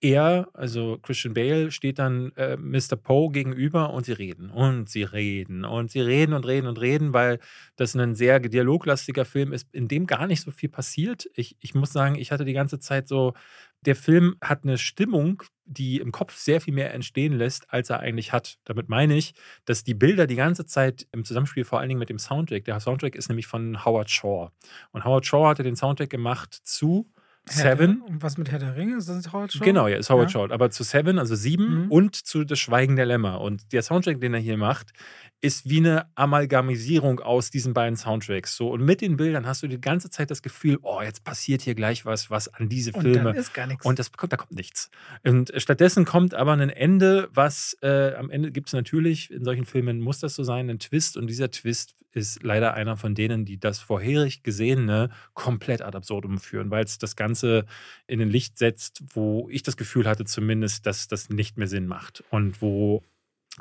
er, also Christian Bale, steht dann äh, Mr. Poe gegenüber und sie reden und sie reden und sie reden und reden und reden, weil das ein sehr dialoglastiger Film ist, in dem gar nicht so viel passiert. Ich, ich muss sagen, ich hatte die ganze Zeit so, der Film hat eine Stimmung, die im Kopf sehr viel mehr entstehen lässt, als er eigentlich hat. Damit meine ich, dass die Bilder die ganze Zeit im Zusammenspiel vor allen Dingen mit dem Soundtrack, der Soundtrack ist nämlich von Howard Shaw. Und Howard Shaw hatte den Soundtrack gemacht zu Seven. Und was mit Herr der Ringe? Ist das Howard Shaw? Genau, ja, ist Howard ja. Shaw. Aber zu Seven, also sieben mhm. und zu Das Schweigen der Lämmer. Und der Soundtrack, den er hier macht, ist wie eine Amalgamisierung aus diesen beiden Soundtracks. So, und mit den Bildern hast du die ganze Zeit das Gefühl, oh, jetzt passiert hier gleich was, was an diese Filme. Und dann ist gar nichts. Und das, da kommt nichts. Und stattdessen kommt aber ein Ende, was äh, am Ende gibt es natürlich, in solchen Filmen muss das so sein, ein Twist. Und dieser Twist ist leider einer von denen, die das vorherig Gesehene komplett ad absurdum führen, weil es das Ganze in ein Licht setzt, wo ich das Gefühl hatte zumindest, dass das nicht mehr Sinn macht. Und wo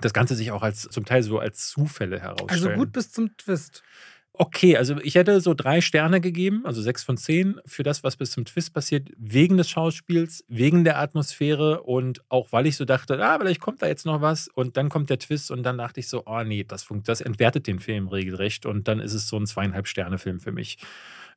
das Ganze sich auch als zum Teil so als Zufälle herausstellt. Also gut bis zum Twist. okay. Also ich hätte so drei Sterne gegeben, also sechs von zehn, für das, was bis zum Twist passiert, wegen des Schauspiels, wegen der Atmosphäre und auch weil ich so dachte, ah, vielleicht kommt da jetzt noch was und dann kommt der Twist und dann dachte ich so, oh nee, das, das entwertet den Film regelrecht und dann ist es so ein zweieinhalb Sterne Film für mich.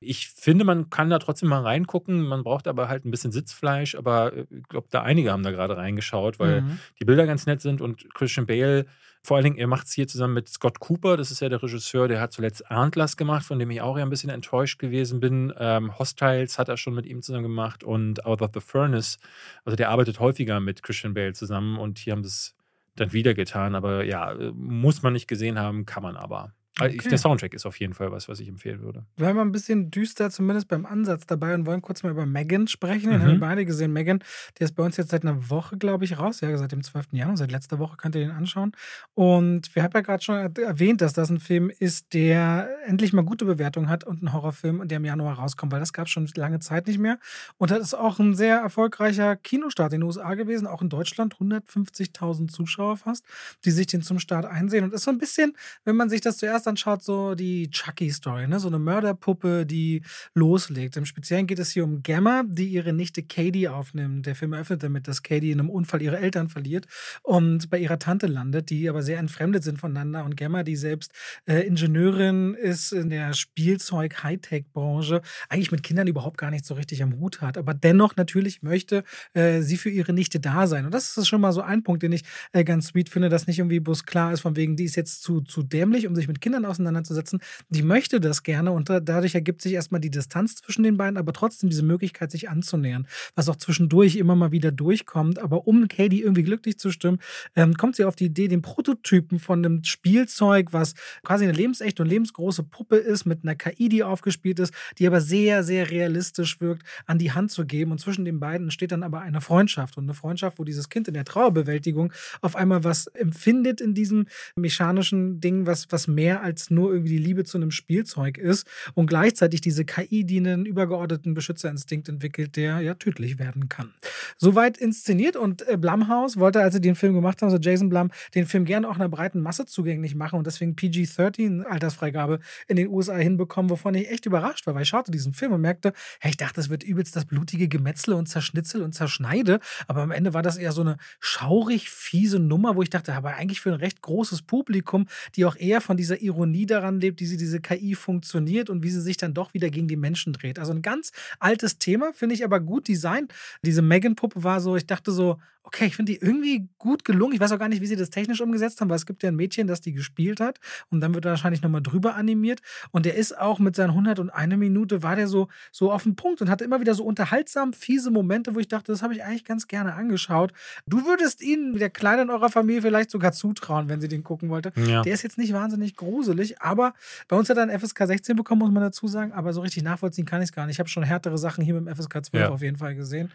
Ich finde, man kann da trotzdem mal reingucken. Man braucht aber halt ein bisschen Sitzfleisch. Aber äh, ich glaube, da einige haben da gerade reingeschaut, weil mhm. die Bilder ganz nett sind und Christian Bale, vor allen Dingen, er macht es hier zusammen mit Scott Cooper. Das ist ja der Regisseur, der hat zuletzt Antlers gemacht, von dem ich auch ja ein bisschen enttäuscht gewesen bin. Ähm, Hostiles hat er schon mit ihm zusammen gemacht und Out of the Furnace. Also der arbeitet häufiger mit Christian Bale zusammen und hier haben sie es dann wieder getan. Aber ja, äh, muss man nicht gesehen haben, kann man aber. Okay. Der Soundtrack ist auf jeden Fall was, was ich empfehlen würde. Wir haben ein bisschen düster, zumindest beim Ansatz dabei und wollen kurz mal über Megan sprechen. Den mhm. haben wir beide gesehen. Megan, der ist bei uns jetzt seit einer Woche, glaube ich, raus. Ja, seit dem 12. Januar, seit letzter Woche könnt ihr den anschauen. Und wir haben ja gerade schon erwähnt, dass das ein Film ist, der endlich mal gute Bewertungen hat und ein Horrorfilm, der im Januar rauskommt, weil das gab es schon lange Zeit nicht mehr. Und das ist auch ein sehr erfolgreicher Kinostart in den USA gewesen, auch in Deutschland. 150.000 Zuschauer fast, die sich den zum Start einsehen. Und ist so ein bisschen, wenn man sich das zuerst anschaut, so die Chucky-Story, ne? so eine Mörderpuppe, die loslegt. Im Speziellen geht es hier um Gamma, die ihre Nichte Katie aufnimmt. Der Film eröffnet damit, dass Katie in einem Unfall ihre Eltern verliert und bei ihrer Tante landet, die aber sehr entfremdet sind voneinander. Und Gamma, die selbst äh, Ingenieurin ist in der Spielzeug-Hightech-Branche, eigentlich mit Kindern überhaupt gar nicht so richtig am Hut hat, aber dennoch natürlich möchte äh, sie für ihre Nichte da sein. Und das ist schon mal so ein Punkt, den ich äh, ganz sweet finde, dass nicht irgendwie bloß klar ist, von wegen, die ist jetzt zu, zu dämlich, um sich mit Kindern auseinanderzusetzen. Die möchte das gerne und dadurch ergibt sich erstmal die Distanz zwischen den beiden, aber trotzdem diese Möglichkeit, sich anzunähern, was auch zwischendurch immer mal wieder durchkommt. Aber um Katie irgendwie glücklich zu stimmen, ähm, kommt sie auf die Idee, den Prototypen von einem Spielzeug, was quasi eine lebensechte und lebensgroße Puppe ist, mit einer KI, die aufgespielt ist, die aber sehr, sehr realistisch wirkt, an die Hand zu geben. Und zwischen den beiden entsteht dann aber eine Freundschaft und eine Freundschaft, wo dieses Kind in der Trauerbewältigung auf einmal was empfindet in diesem mechanischen Ding, was, was mehr als nur irgendwie die Liebe zu einem Spielzeug ist und gleichzeitig diese KI, die einen übergeordneten Beschützerinstinkt entwickelt, der ja tödlich werden kann. Soweit inszeniert und äh, Blumhouse wollte, als sie den Film gemacht haben, also Jason Blum, den Film gerne auch einer breiten Masse zugänglich machen und deswegen PG-13 Altersfreigabe in den USA hinbekommen, wovon ich echt überrascht war, weil ich schaute diesen Film und merkte, hey, ich dachte, das wird übelst das blutige Gemetzle und Zerschnitzel und Zerschneide, aber am Ende war das eher so eine schaurig fiese Nummer, wo ich dachte, aber eigentlich für ein recht großes Publikum, die auch eher von dieser Ironie daran lebt, wie sie diese KI funktioniert und wie sie sich dann doch wieder gegen die Menschen dreht. Also ein ganz altes Thema, finde ich aber gut designt. Diese Megan-Puppe war so, ich dachte so, okay, ich finde die irgendwie gut gelungen. Ich weiß auch gar nicht, wie sie das technisch umgesetzt haben, weil es gibt ja ein Mädchen, das die gespielt hat und dann wird er wahrscheinlich nochmal drüber animiert. Und der ist auch mit seinen 101 Minute, war der so, so auf den Punkt und hatte immer wieder so unterhaltsam fiese Momente, wo ich dachte, das habe ich eigentlich ganz gerne angeschaut. Du würdest ihn der Kleinen in eurer Familie vielleicht sogar zutrauen, wenn sie den gucken wollte. Ja. Der ist jetzt nicht wahnsinnig gruselig, aber bei uns hat er einen FSK 16 bekommen, muss man dazu sagen, aber so richtig nachvollziehen kann ich es gar nicht. Ich habe schon härtere Sachen hier mit dem FSK 12 ja. auf jeden Fall gesehen.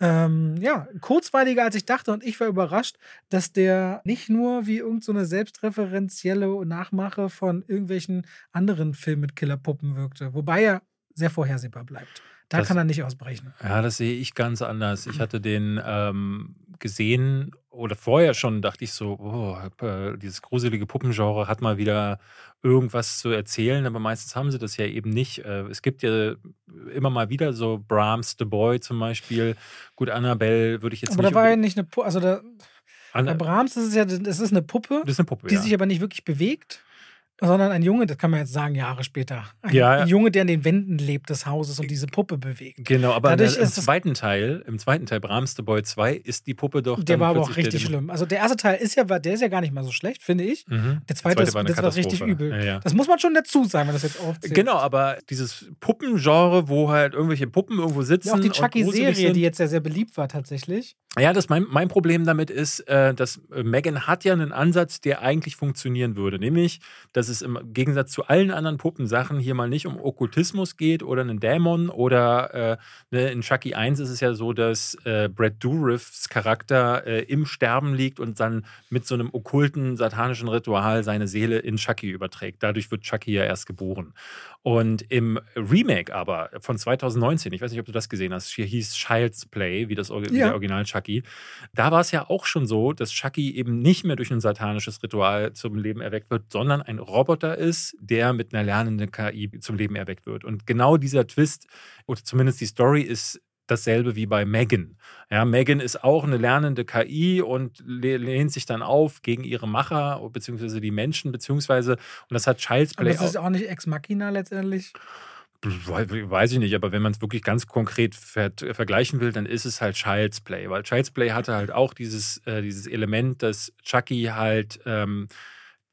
Ähm, ja, kurzweiliger als ich dachte und ich war überrascht, dass der nicht nur wie irgendeine so selbstreferenzielle Nachmache von irgendwelchen anderen Filmen mit Killerpuppen wirkte, wobei er sehr vorhersehbar bleibt. Da das, kann er nicht ausbrechen. Ja, das sehe ich ganz anders. Ich hatte den ähm, gesehen oder vorher schon dachte ich so, oh, äh, dieses gruselige Puppengenre hat mal wieder irgendwas zu erzählen, aber meistens haben sie das ja eben nicht. Äh, es gibt ja immer mal wieder so Brahms, The Boy zum Beispiel. Gut, Annabelle würde ich jetzt aber nicht. Aber da war ja nicht eine Puppe, also da, bei Brahms ist es ja, das ist eine Puppe, das ist eine Puppe die ja. sich aber nicht wirklich bewegt sondern ein Junge, das kann man jetzt sagen, Jahre später. Ein, ja, Junge, der an den Wänden lebt des Hauses und diese Puppe bewegt. Genau, aber Dadurch im zweiten Teil, im zweiten Teil Brahms The Boy 2, ist die Puppe doch. Der war aber auch richtig schlimm. Also der erste Teil ist ja, der ist ja gar nicht mal so schlecht, finde ich. Mhm. Der zweite, ist, war das war richtig übel. Ja. Das muss man schon dazu sein, wenn das jetzt aufzählt. Genau, aber dieses Puppengenre, wo halt irgendwelche Puppen irgendwo sitzen. Ja, auch die Chucky-Serie, die jetzt ja sehr beliebt war tatsächlich. Ja, das mein, mein Problem damit ist, äh, dass Megan hat ja einen Ansatz, der eigentlich funktionieren würde. Nämlich, dass es im Gegensatz zu allen anderen Puppensachen hier mal nicht um Okkultismus geht oder einen Dämon oder äh, ne, in Chucky 1 ist es ja so, dass äh, Brad Dourifs Charakter äh, im Sterben liegt und dann mit so einem okkulten, satanischen Ritual seine Seele in Chucky überträgt. Dadurch wird Chucky ja erst geboren. Und im Remake aber von 2019, ich weiß nicht, ob du das gesehen hast, hier hieß Child's Play, wie das ja. der Original Chucky. Da war es ja auch schon so, dass Chucky eben nicht mehr durch ein satanisches Ritual zum Leben erweckt wird, sondern ein Roboter Roboter ist, der mit einer lernenden KI zum Leben erweckt wird. Und genau dieser Twist, oder zumindest die Story, ist dasselbe wie bei Megan. Ja, Megan ist auch eine lernende KI und lehnt sich dann auf gegen ihre Macher, beziehungsweise die Menschen, beziehungsweise, und das hat Child's Play. Aber das ist auch nicht Ex Machina letztendlich? Weiß ich nicht, aber wenn man es wirklich ganz konkret ver vergleichen will, dann ist es halt Child's Play, weil Child's Play hatte halt auch dieses, äh, dieses Element, dass Chucky halt ähm,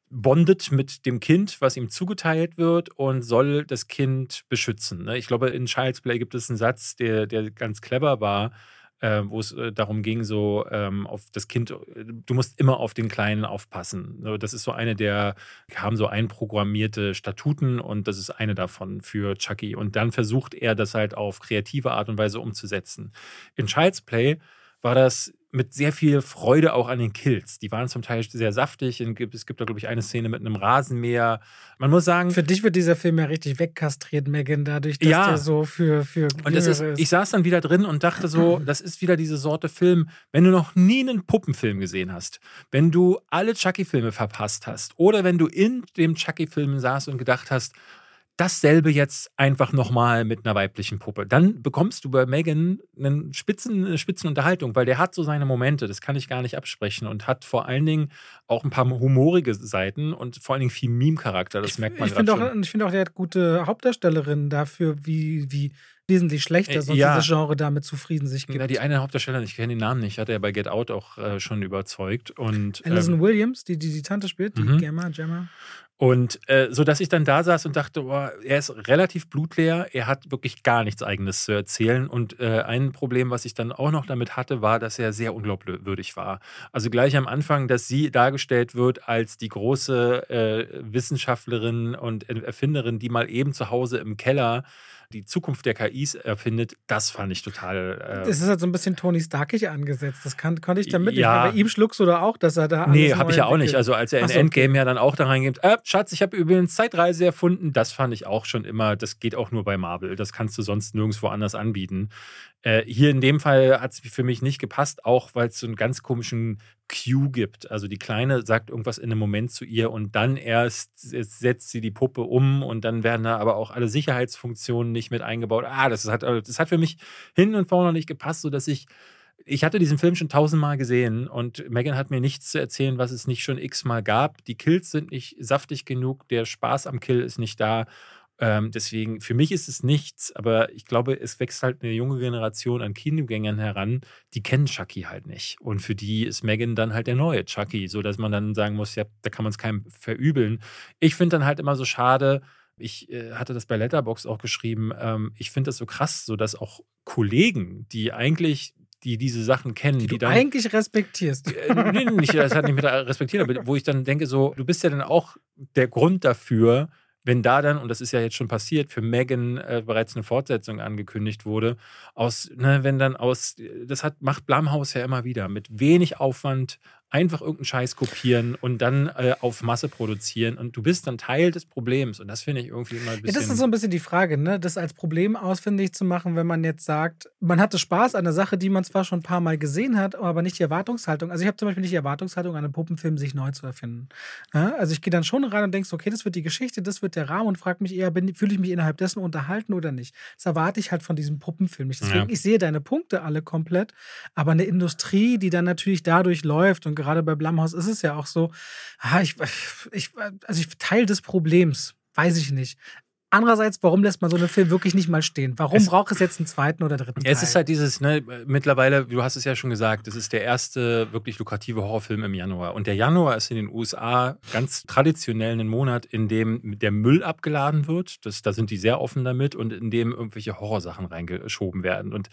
bondet mit dem Kind, was ihm zugeteilt wird und soll das Kind beschützen. Ne? Ich glaube, in Child's Play gibt es einen Satz, der, der ganz clever war, äh, wo es äh, darum ging, so ähm, auf das Kind, du musst immer auf den Kleinen aufpassen. Das ist so eine der, haben so einprogrammierte Statuten und das ist eine davon für Chucky. Und dann versucht er das halt auf kreative Art und Weise umzusetzen. In Child's Play war das mit sehr viel Freude auch an den Kills. Die waren zum Teil sehr saftig. Es gibt da, glaube ich, eine Szene mit einem Rasenmäher. Man muss sagen. Für dich wird dieser Film ja richtig wegkastriert, Megan, dadurch, dass ja. der so für. für und das ist, ich saß dann wieder drin und dachte so, das ist wieder diese Sorte Film, wenn du noch nie einen Puppenfilm gesehen hast, wenn du alle Chucky-Filme verpasst hast oder wenn du in dem Chucky-Film saßt und gedacht hast, dasselbe jetzt einfach nochmal mit einer weiblichen Puppe. Dann bekommst du bei Megan einen Spitzen, eine Spitzenunterhaltung, weil der hat so seine Momente, das kann ich gar nicht absprechen und hat vor allen Dingen auch ein paar humorige Seiten und vor allen Dingen viel Meme-Charakter, das ich, merkt man ich finde auch, Ich finde auch, der hat gute Hauptdarstellerinnen dafür, wie, wie wesentlich schlechter äh, sonst ja. dieses Genre damit zufrieden sich gibt. Ja, die eine Hauptdarstellerin, ich kenne den Namen nicht, hat er bei Get Out auch äh, schon überzeugt. Und, Alison ähm, Williams, die, die die Tante spielt, die mhm. Gemma, Gemma. Und äh, so dass ich dann da saß und dachte, boah, er ist relativ blutleer, er hat wirklich gar nichts Eigenes zu erzählen. Und äh, ein Problem, was ich dann auch noch damit hatte, war, dass er sehr unglaubwürdig war. Also gleich am Anfang, dass sie dargestellt wird als die große äh, Wissenschaftlerin und Erfinderin, die mal eben zu Hause im Keller die Zukunft der KIs erfindet, das fand ich total. Äh das ist halt so ein bisschen Tony Starkig angesetzt. Das kann, konnte ich damit ja. nicht. Bei ihm schluckst du da auch, dass er da. Nee, habe ich ja auch nicht. Also, als er in so, Endgame okay. ja dann auch da reingeht, äh, Schatz, ich habe übrigens Zeitreise erfunden, das fand ich auch schon immer, das geht auch nur bei Marvel. Das kannst du sonst nirgendwo anders anbieten. Äh, hier in dem Fall hat es für mich nicht gepasst, auch weil es so einen ganz komischen Cue gibt. Also die Kleine sagt irgendwas in einem Moment zu ihr und dann erst setzt sie die Puppe um und dann werden da aber auch alle Sicherheitsfunktionen nicht mit eingebaut. Ah, das hat, das hat für mich hin und vorne nicht gepasst, sodass ich ich hatte diesen Film schon tausendmal gesehen und Megan hat mir nichts zu erzählen, was es nicht schon x-mal gab. Die Kills sind nicht saftig genug, der Spaß am Kill ist nicht da ähm, deswegen, für mich ist es nichts, aber ich glaube, es wächst halt eine junge Generation an Kinogängern heran, die kennen Chucky halt nicht. Und für die ist Megan dann halt der neue Chucky, sodass man dann sagen muss, ja, da kann man es keinem verübeln. Ich finde dann halt immer so schade, ich äh, hatte das bei Letterbox auch geschrieben, ähm, ich finde das so krass, so dass auch Kollegen, die eigentlich die diese Sachen kennen, die, die dann eigentlich respektierst. Äh, nee, nicht, das hat nicht mit respektiert, aber wo ich dann denke, so, du bist ja dann auch der Grund dafür, wenn da dann, und das ist ja jetzt schon passiert, für Megan äh, bereits eine Fortsetzung angekündigt wurde, aus, ne, wenn dann aus, das hat, macht Blumhaus ja immer wieder, mit wenig Aufwand einfach irgendeinen Scheiß kopieren und dann äh, auf Masse produzieren und du bist dann Teil des Problems und das finde ich irgendwie immer ein bisschen. Ja, das ist so ein bisschen die Frage, ne? das als Problem ausfindig zu machen, wenn man jetzt sagt, man hatte Spaß an einer Sache, die man zwar schon ein paar Mal gesehen hat, aber nicht die Erwartungshaltung. Also ich habe zum Beispiel nicht die Erwartungshaltung, an einem Puppenfilm sich neu zu erfinden. Ja? Also ich gehe dann schon rein und denke, okay, das wird die Geschichte, das wird der Rahmen und frage mich eher, fühle ich mich innerhalb dessen unterhalten oder nicht. Das erwarte ich halt von diesem Puppenfilm nicht. Deswegen, ja. ich sehe deine Punkte alle komplett, aber eine Industrie, die dann natürlich dadurch läuft und gerade bei Blumhaus ist es ja auch so, ah, ich, ich, also ich Teil des Problems, weiß ich nicht. Andererseits, warum lässt man so einen Film wirklich nicht mal stehen? Warum es, braucht es jetzt einen zweiten oder dritten Teil? Es ist halt dieses, ne, mittlerweile, du hast es ja schon gesagt, es ist der erste wirklich lukrative Horrorfilm im Januar. Und der Januar ist in den USA ganz traditionell ein Monat, in dem der Müll abgeladen wird. Das, da sind die sehr offen damit und in dem irgendwelche Horrorsachen reingeschoben werden. Und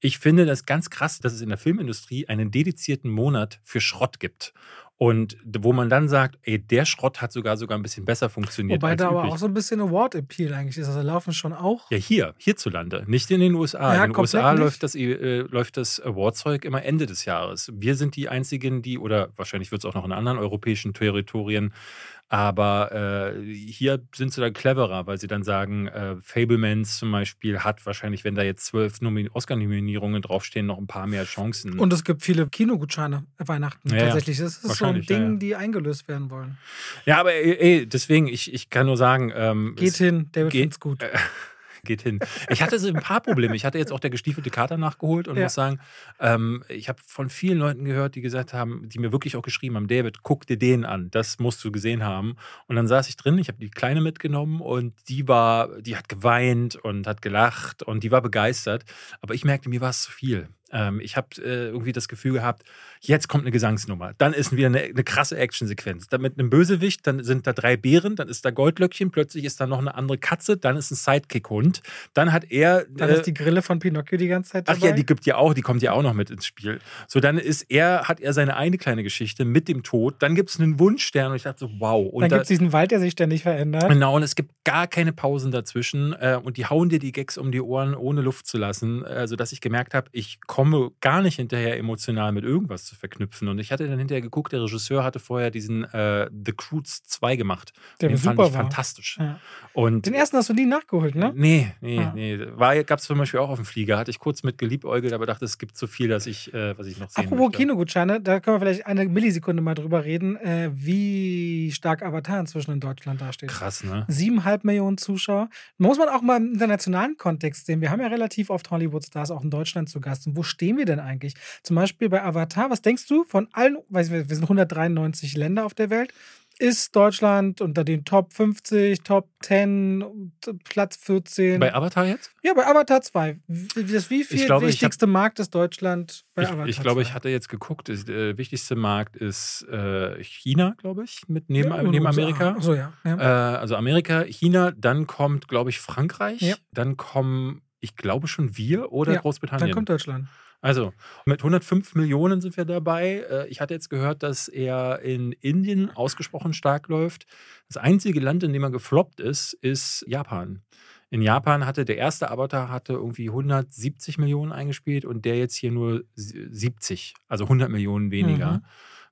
ich finde das ganz krass, dass es in der Filmindustrie einen dedizierten Monat für Schrott gibt. Und wo man dann sagt, ey, der Schrott hat sogar sogar ein bisschen besser funktioniert. Wobei da aber auch so ein bisschen Award-Appeal eigentlich ist. Also laufen schon auch. Ja, hier, hierzulande, nicht in den USA. Ja, in den USA läuft das, äh, läuft das Awardzeug immer Ende des Jahres. Wir sind die einzigen, die, oder wahrscheinlich wird es auch noch in anderen europäischen Territorien Aber äh, hier sind sie dann cleverer, weil sie dann sagen, äh, Fablemans zum Beispiel hat wahrscheinlich, wenn da jetzt zwölf Oscar-Nominierungen draufstehen, noch ein paar mehr Chancen. Und es gibt viele Kinogutscheine Weihnachten. Ja. Tatsächlich. Das ist so ein Wahrscheinlich, ja, Ding, ja. die eingelöst werden wollen. Ja, aber ey, ey, deswegen, ich, ich kann nur sagen, ähm, Geht hin, David geht- find's gut. Geht hin. Ich hatte so ein paar Probleme. Ich hatte jetzt auch der gestiefelte Kater nachgeholt und Ja. muss sagen, ähm, ich habe von vielen Leuten gehört, die gesagt haben, die mir wirklich auch geschrieben haben, David, guck dir den an, das musst du gesehen haben. Und dann saß ich drin, ich habe die Kleine mitgenommen und die war, die hat geweint und hat gelacht und die war begeistert. Aber ich merkte, mir war es zu viel. Ähm, ich habe äh, irgendwie das Gefühl gehabt, jetzt kommt eine Gesangsnummer. Dann ist wieder eine, eine krasse Actionsequenz. Dann mit einem Bösewicht, dann sind da drei Bären, dann ist da Goldlöckchen, plötzlich ist da noch eine andere Katze, dann ist ein Sidekick-Hund. Dann hat er. Dann äh, ist die Grille von Pinocchio die ganze Zeit Ach dabei. ja, die gibt ja auch, die kommt ja auch noch mit ins Spiel. So, dann ist er, hat er seine eine kleine Geschichte mit dem Tod. Dann gibt es einen Wunschstern und ich dachte so, wow. Und Dann da, gibt es diesen Wald, der sich ständig verändert. Genau, und es gibt gar keine Pausen dazwischen. Äh, und die hauen dir die Gags um die Ohren, ohne Luft zu lassen. Äh, sodass ich gemerkt habe, ich komme gar nicht hinterher, emotional mit irgendwas zu verknüpfen. Und ich hatte dann hinterher geguckt, der Regisseur hatte vorher diesen äh, The Croods 2 gemacht. Der den super fand ich war. fantastisch. Ja. Und Den ersten hast du nie nachgeholt, ne? Nee, nee, Ah. nee. Gab es zum Beispiel auch auf dem Flieger. Hatte ich kurz mit geliebäugelt, aber dachte, es gibt zu viel, dass ich, äh, was ich noch sehen Apropos möchte. Kinogutscheine, da können wir vielleicht eine Millisekunde mal drüber reden, äh, wie stark Avatar inzwischen in Deutschland dasteht. Krass, ne? Siebeneinhalb Millionen Zuschauer. Muss man auch mal im internationalen Kontext sehen. Wir haben ja relativ oft Hollywood-Stars auch in Deutschland zu Gast. Und wo stehen wir denn eigentlich? Zum Beispiel bei Avatar, was denkst du von allen, weiß ich, wir sind 193 Länder auf der Welt, ist Deutschland unter den Top 50, Top 10, Platz 14? Bei Avatar jetzt? ja, bei Avatar 2. Wie- Das wie viel glaube, ich wichtigste Markt ist Deutschland bei Ich, Avatar ich glaube, 2? ich hatte jetzt geguckt, das äh, wichtigste Markt ist äh, China, glaube ich, mit neben, Ja, neben. Amerika. Achso, ja. ja. Äh, also Amerika, China, dann kommt, glaube ich, Frankreich, Ja. dann kommen, ich glaube schon wir oder Ja, Großbritannien. Dann kommt Deutschland. Also, mit 105 Millionen sind wir dabei. Äh, Ich hatte jetzt gehört, dass er in Indien ausgesprochen stark läuft. Das einzige Land, in dem er gefloppt ist, ist Japan. In Japan hatte der erste Avatar hatte irgendwie 170 Millionen eingespielt und der jetzt hier nur sie- 70, also 100 Millionen weniger. Mhm.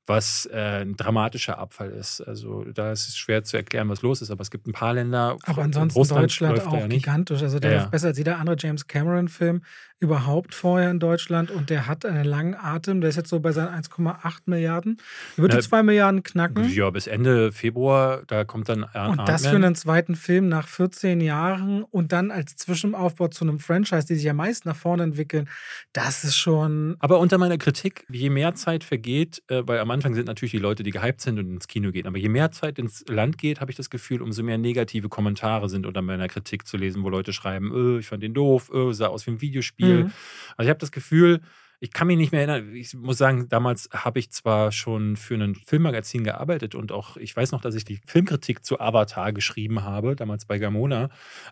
Was äh, ein dramatischer Abfall ist. Also da ist es schwer zu erklären, was los ist, aber es gibt ein paar Länder. Aber ansonsten Russland Deutschland auch ja gigantisch. Also der Ja, ja. besser als jeder andere James Cameron-Film überhaupt vorher in Deutschland und der hat einen langen Atem. Der ist jetzt so bei seinen 1,8 Milliarden. Er wird die 2 Milliarden knacken. Ja, bis Ende Februar, da kommt dann Ar- Und das für einen zweiten Film nach 14 Jahren und dann als Zwischenaufbau zu einem Franchise, die sich ja meist nach vorne entwickeln, das ist schon. Aber unter meiner Kritik, je mehr Zeit vergeht, äh, weil am Anfang sind natürlich die Leute, die gehypt sind und ins Kino gehen, aber je mehr Zeit ins Land geht, habe ich das Gefühl, umso mehr negative Kommentare sind unter meiner Kritik zu lesen, wo Leute schreiben, äh, ich fand den doof, äh, sah aus wie ein Videospiel. Mhm. Also ich habe das Gefühl, ich kann mich nicht mehr erinnern. Ich muss sagen, damals habe ich zwar schon für ein Filmmagazin gearbeitet und auch, ich weiß noch, dass ich die Filmkritik zu Avatar geschrieben habe, damals bei Gamona,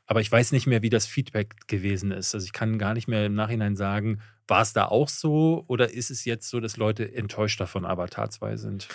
aber ich weiß nicht mehr, wie das Feedback gewesen ist. Also ich kann gar nicht mehr im Nachhinein sagen, war es da auch so oder ist es jetzt so, dass Leute enttäuschter von Avatar 2 sind?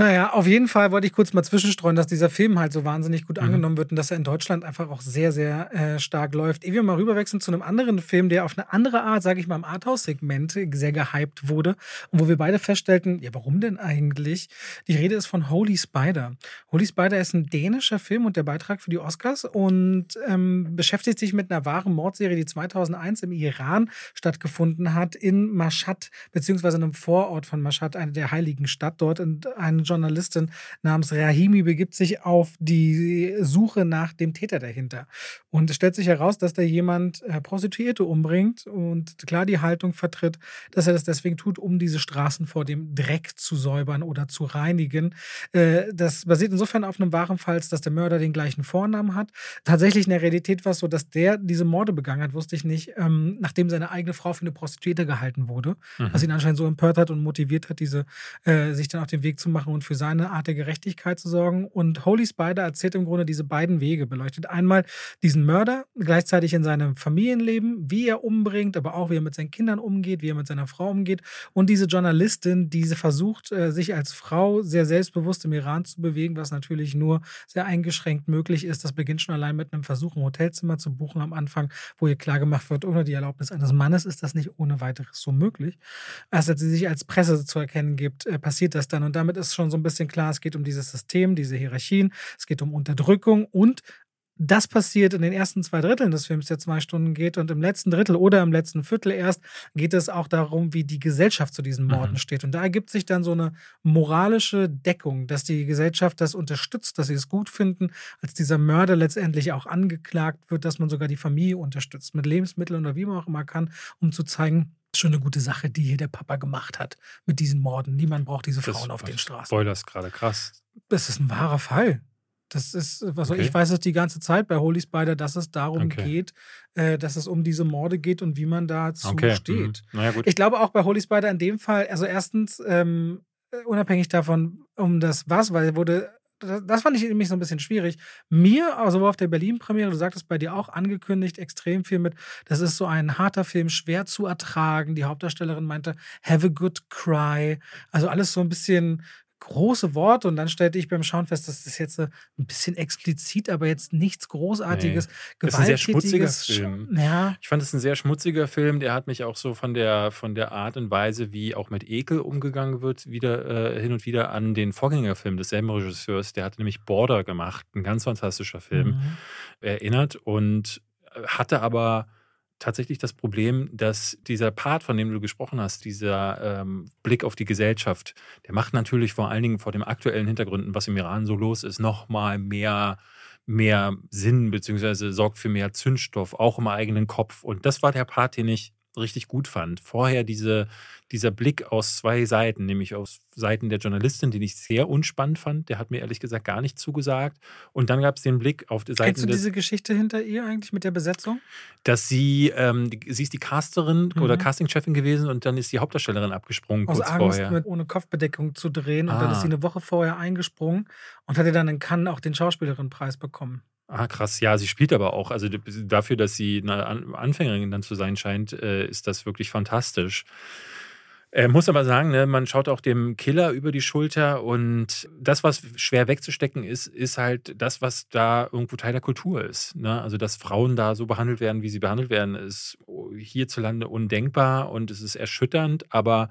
Naja, auf jeden Fall wollte ich kurz mal zwischenstreuen, dass dieser Film halt so wahnsinnig gut Mhm. angenommen wird und dass er in Deutschland einfach auch sehr, sehr äh, stark läuft. Ehe wir mal rüberwechseln zu einem anderen Film, der auf eine andere Art, sage ich mal, im Arthouse-Segment sehr gehypt wurde und wo wir beide feststellten, ja, warum denn eigentlich? Die Rede ist von Holy Spider. Holy Spider ist ein dänischer Film und der Beitrag für die Oscars und ähm, beschäftigt sich mit einer wahren Mordserie, die 2001 im Iran stattgefunden hat, in Mashhad, beziehungsweise einem Vorort von Mashhad, einer der heiligen Stadt dort. Und eine Journalistin namens Rahimi begibt sich auf die Suche nach dem Täter dahinter. Und es stellt sich heraus, dass da jemand äh, Prostituierte umbringt und klar die Haltung vertritt, dass er das deswegen tut, um diese Straßen vor dem Dreck zu säubern oder zu reinigen. Äh, das basiert insofern auf einem wahren Fall, dass der Mörder den gleichen Vornamen hat. Tatsächlich in der Realität war es so, dass der diese Morde begangen hat, wusste ich nicht, ähm, nachdem seine eigene Frau für eine Prostituierte gehalten wurde, Mhm. was ihn anscheinend so empört hat und motiviert hat, diese, äh, sich dann auf den Weg zu machen und für seine Art der Gerechtigkeit zu sorgen. Und Holy Spider erzählt im Grunde diese beiden Wege, beleuchtet einmal diesen Mörder, gleichzeitig in seinem Familienleben, wie er umbringt, aber auch wie er mit seinen Kindern umgeht, wie er mit seiner Frau umgeht. Und diese Journalistin, die versucht, äh, sich als Frau sehr selbstbewusst im Iran zu bewegen, was natürlich nur sehr eingeschränkt möglich ist. Das beginnt schon allein mit einem Versuch, ein Hotelzimmer zu buchen am Anfang, wo ihr klargemacht wird, ohne die Erlaubnis eines Mannes ist das nicht ohne weiteres so möglich. Als sie sich als Presse zu erkennen gibt, äh, passiert das dann. Und damit ist schon schon so ein bisschen klar, es geht um dieses System, diese Hierarchien, es geht um Unterdrückung und das passiert in den ersten zwei Dritteln des Films, der zwei Stunden geht. Und im letzten Drittel oder im letzten Viertel erst geht es auch darum, wie die Gesellschaft zu diesen Morden mhm. steht. Und da ergibt sich dann so eine moralische Deckung, dass die Gesellschaft das unterstützt, dass sie es gut finden, als dieser Mörder letztendlich auch angeklagt wird, dass man sogar die Familie unterstützt mit Lebensmitteln oder wie man auch immer kann, um zu zeigen, schon eine gute Sache, die hier der Papa gemacht hat mit diesen Morden. Niemand braucht diese Frauen das, auf den Straßen. Spoilers gerade krass. Das ist ein wahrer Fall. Das ist, was okay. ich weiß es die ganze Zeit bei Holy Spider, dass es darum okay. geht, äh, dass es um diese Morde geht und wie man dazu okay. steht. Mhm. Naja, ich glaube auch bei Holy Spider in dem Fall, also erstens, ähm, äh, unabhängig davon, um das was, weil er wurde das fand ich nämlich so ein bisschen schwierig. Mir, also auf der Berlin-Premiere, du sagtest bei dir auch angekündigt, extrem viel mit, das ist so ein harter Film, schwer zu ertragen. Die Hauptdarstellerin meinte, have a good cry. Also alles so ein bisschen große Worte und dann stellte ich beim Schauen fest, das ist jetzt ein bisschen explizit, aber jetzt nichts Großartiges, nee. Das ist ein sehr schmutziger Film. Ja. Ich fand es ein sehr schmutziger Film, der hat mich auch so von der, von der Art und Weise, wie auch mit Ekel umgegangen wird, wieder äh, hin und wieder an den Vorgängerfilm desselben Regisseurs, der hat nämlich Border gemacht, ein ganz fantastischer Film, mhm. erinnert und äh, hatte aber tatsächlich das Problem, dass dieser Part, von dem du gesprochen hast, dieser ähm, Blick auf die Gesellschaft, der macht natürlich vor allen Dingen vor dem aktuellen Hintergründen, was im Iran so los ist, nochmal mehr, mehr Sinn, beziehungsweise sorgt für mehr Zündstoff, auch im eigenen Kopf. Und das war der Part, den ich richtig gut fand. Vorher diese, dieser Blick aus zwei Seiten, nämlich aus Seiten der Journalistin, den ich sehr unspannend fand. Der hat mir ehrlich gesagt gar nicht zugesagt. Und dann gab es den Blick auf die Seite. Kennst du diese Geschichte hinter ihr eigentlich mit der Besetzung? Dass sie, ähm, sie ist die Casterin mhm. oder Castingchefin gewesen und dann ist die Hauptdarstellerin abgesprungen aus kurz Angst, vorher. Mit, ohne Kopfbedeckung zu drehen. Und ah. dann ist sie eine Woche vorher eingesprungen und hatte dann in Cannes auch den Schauspielerinnenpreis bekommen. Ah, krass. Ja, sie spielt aber auch. Also dafür, dass sie eine Anfängerin dann zu sein scheint, äh, ist das wirklich fantastisch. Äh, muss aber sagen, ne, man schaut auch dem Killer über die Schulter und das, was schwer wegzustecken ist, ist halt das, was da irgendwo Teil der Kultur ist. Ne? Also, dass Frauen da so behandelt werden, wie sie behandelt werden, ist hierzulande undenkbar und es ist erschütternd, aber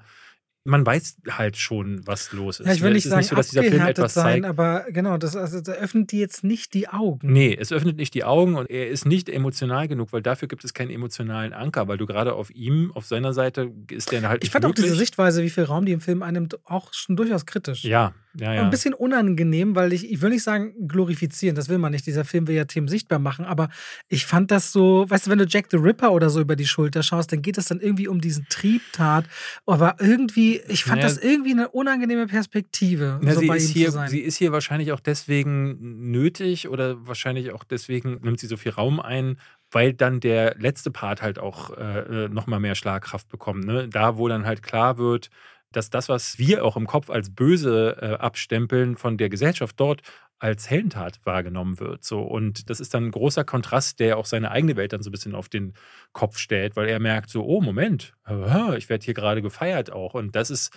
man weiß halt schon, was los ist. Ja, ich will nicht es sagen, nicht so, dass dieser Film etwas sein, zeigt. aber genau, das, also, das öffnet die jetzt nicht die Augen. Nee, es öffnet nicht die Augen und er ist nicht emotional genug, weil dafür gibt es keinen emotionalen Anker, weil du gerade auf ihm, auf seiner Seite ist der halt Ich fand möglich. auch diese Sichtweise, wie viel Raum die im Film einnimmt, auch schon durchaus kritisch. Ja, ja, ja. Ein bisschen unangenehm, weil ich, ich will nicht sagen glorifizieren, das will man nicht. Dieser Film will ja Themen sichtbar machen, aber ich fand das so, weißt du, wenn du Jack the Ripper oder so über die Schulter schaust, dann geht es dann irgendwie um diesen Triebtat, aber irgendwie, ich fand ja, das irgendwie eine unangenehme Perspektive. Ja, so sie, ist hier, sie ist hier wahrscheinlich auch deswegen nötig oder wahrscheinlich auch deswegen nimmt sie so viel Raum ein, weil dann der letzte Part halt auch äh, äh nochmal mehr Schlagkraft bekommt. Ne? Da, wo dann halt klar wird, dass das, was wir auch im Kopf als böse äh, abstempeln, von der Gesellschaft dort als Heldentat wahrgenommen wird. So. Und das ist dann ein großer Kontrast, der auch seine eigene Welt dann so ein bisschen auf den Kopf stellt, weil er merkt so, oh, Moment, ich werde hier gerade gefeiert auch. Und das ist,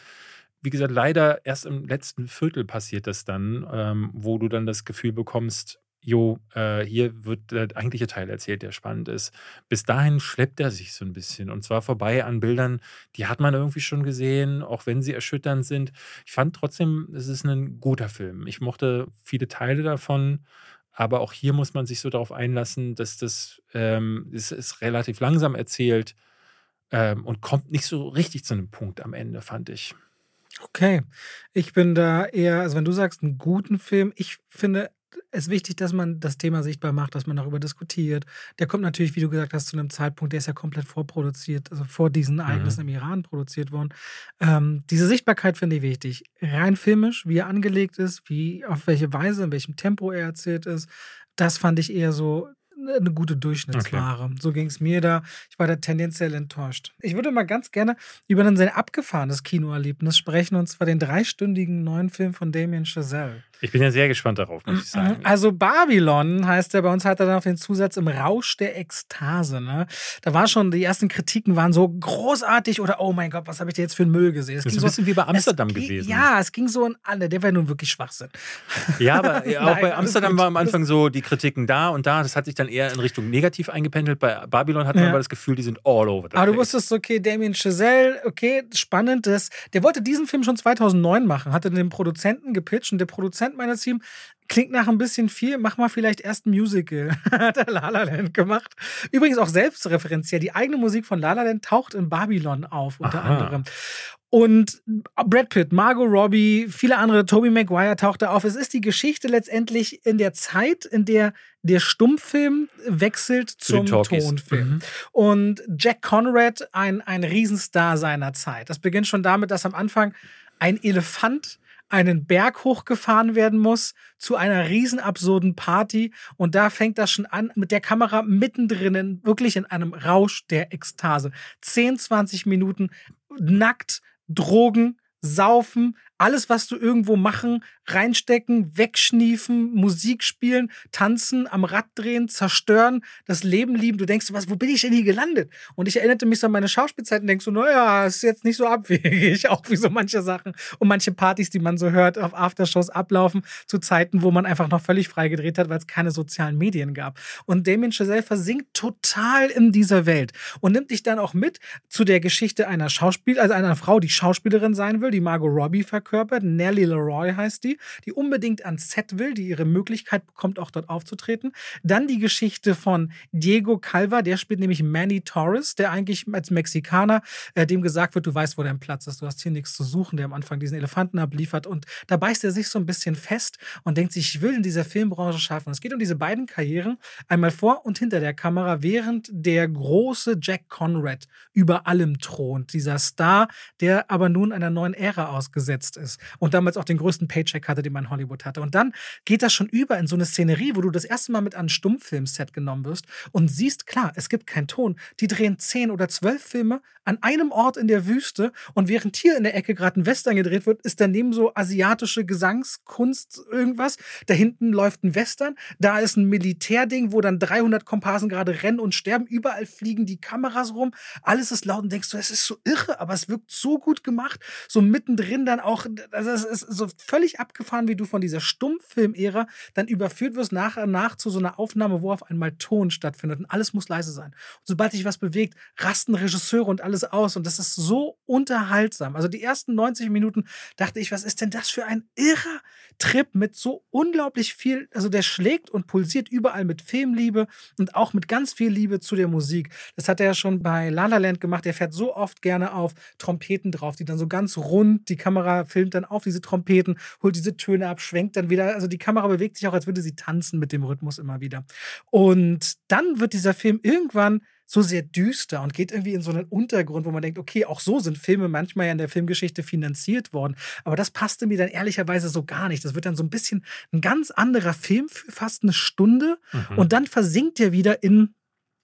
wie gesagt, leider erst im letzten Viertel passiert das dann, ähm, wo du dann das Gefühl bekommst, jo, äh, hier wird der eigentliche Teil erzählt, der spannend ist. Bis dahin schleppt er sich so ein bisschen. Und zwar vorbei an Bildern, die hat man irgendwie schon gesehen, auch wenn sie erschütternd sind. Ich fand trotzdem, es ist ein guter Film. Ich mochte viele Teile davon. Aber auch hier muss man sich so darauf einlassen, dass das ähm, es ist relativ langsam erzählt ähm, und kommt nicht so richtig zu einem Punkt am Ende, fand ich. Okay, ich bin da eher, also wenn du sagst, einen guten Film, ich finde, es wichtig, dass man das Thema sichtbar macht, dass man darüber diskutiert. Der kommt natürlich, wie du gesagt hast, zu einem Zeitpunkt, der ist ja komplett vorproduziert, also vor diesen Ereignissen mhm. im Iran produziert worden. Ähm, diese Sichtbarkeit finde ich wichtig. Rein filmisch, wie er angelegt ist, wie, auf welche Weise, in welchem Tempo er erzählt ist, das fand ich eher so eine gute Durchschnittsware. Okay. So ging es mir da. Ich war da tendenziell enttäuscht. Ich würde mal ganz gerne über ein sehr abgefahrenes Kinoerlebnis sprechen, und zwar den dreistündigen neuen Film von Damien Chazelle. Ich bin ja sehr gespannt darauf, muss ich mhm. sagen. Also Babylon heißt er, bei uns hat er dann auf den Zusatz im Rausch der Ekstase. Ne? Da war schon, die ersten Kritiken waren so großartig oder oh mein Gott, was habe ich dir jetzt für einen Müll gesehen? Es das ist ein bisschen so, wie bei Amsterdam es, gewesen. Ja, es ging so an alle, der wäre nun wirklich Schwachsinn. Ja, aber auch Nein, bei Amsterdam war am Anfang so die Kritiken da und da. Das hat sich dann eher in Richtung negativ eingependelt. Bei Babylon hat man Ja. aber das Gefühl, die sind all over the Aber du place. wusstest, okay, Damien Chazelle, okay, spannend. Das, der wollte diesen Film schon 2009 machen, hatte den Produzenten gepitcht und der Produzent meiner Team klingt nach ein bisschen viel, mach mal vielleicht erst ein Musical. hat er La La Land gemacht. Übrigens auch selbstreferenziell. Die eigene Musik von La La Land taucht in Babylon auf, unter Aha. anderem. Und Brad Pitt, Margot Robbie, viele andere, Tobey Maguire tauchte auf. Es ist die Geschichte letztendlich in der Zeit, in der der Stummfilm wechselt zum. Tonfilm. Mhm. Und Jack Conrad, ein, ein Riesenstar seiner Zeit. Das beginnt schon damit, dass am Anfang ein Elefant einen Berg hochgefahren werden muss zu einer riesen absurden Party. Und da fängt das schon an mit der Kamera mittendrin, in- wirklich in einem Rausch der Ekstase. 10, 20 Minuten nackt, Drogen, Saufen, alles, was du irgendwo machen, reinstecken, wegschniefen, Musik spielen, tanzen, am Rad drehen, zerstören, das Leben lieben. Du denkst, was, wo bin ich denn hier gelandet? Und ich erinnerte mich so an meine Schauspielzeit und denkst so, naja, ist jetzt nicht so abwegig, auch wie so manche Sachen und manche Partys, die man so hört, auf Aftershows ablaufen, zu Zeiten, wo man einfach noch völlig frei gedreht hat, weil es keine sozialen Medien gab. Und Damien Chazelle versinkt total in dieser Welt und nimmt dich dann auch mit zu der Geschichte einer Schauspiel, also einer Frau, die Schauspielerin sein will, die Margot Robbie verkörpert. Nellie Leroy heißt die, die unbedingt ans Set will, die ihre Möglichkeit bekommt, auch dort aufzutreten. Dann die Geschichte von Diego Calva, der spielt nämlich Manny Torres, der eigentlich als Mexikaner, äh, dem gesagt wird, du weißt, wo dein Platz ist, du hast hier nichts zu suchen, der am Anfang diesen Elefanten abliefert. Und da beißt er sich so ein bisschen fest und denkt sich, ich will in dieser Filmbranche schaffen. Es geht um diese beiden Karrieren, einmal vor und hinter der Kamera, während der große Jack Conrad über allem thront. Dieser Star, der aber nun einer neuen Ära ausgesetzt ist und damals auch den größten Paycheck hatte, den man in Hollywood hatte. Und dann geht das schon über in so eine Szenerie, wo du das erste Mal mit an ein Stummfilmset genommen wirst und siehst, klar, es gibt keinen Ton. Die drehen zehn oder zwölf Filme an einem Ort in der Wüste und während hier in der Ecke gerade ein Western gedreht wird, ist daneben so asiatische Gesangskunst irgendwas. Da hinten läuft ein Western, da ist ein Militärding, wo dann 300 Komparsen gerade rennen und sterben. Überall fliegen die Kameras rum. Alles ist laut und denkst du, es ist so irre, aber es wirkt so gut gemacht. So mittendrin dann auch, also es ist so völlig abgefahren, wie du von dieser Stummfilm-Ära dann überführt wirst nach und nach zu so einer Aufnahme, wo auf einmal Ton stattfindet und alles muss leise sein. Und sobald sich was bewegt, rasten Regisseure und alles aus und das ist so unterhaltsam. Also die ersten 90 Minuten dachte ich, was ist denn das für ein irrer Trip mit so unglaublich viel, also der schlägt und pulsiert überall mit Filmliebe und auch mit ganz viel Liebe zu der Musik. Das hat er ja schon bei La La Land gemacht. Er fährt so oft gerne auf Trompeten drauf, die dann so ganz rund, die Kamera filmt dann auf diese Trompeten, holt diese Töne ab, schwenkt dann wieder. Also die Kamera bewegt sich auch, als würde sie tanzen mit dem Rhythmus immer wieder. Und dann wird dieser Film irgendwann so sehr düster und geht irgendwie in so einen Untergrund, wo man denkt, okay, auch so sind Filme manchmal ja in der Filmgeschichte finanziert worden. Aber das passte mir dann ehrlicherweise so gar nicht. Das wird dann so ein bisschen ein ganz anderer Film für fast eine Stunde. Mhm. Und dann versinkt er wieder in,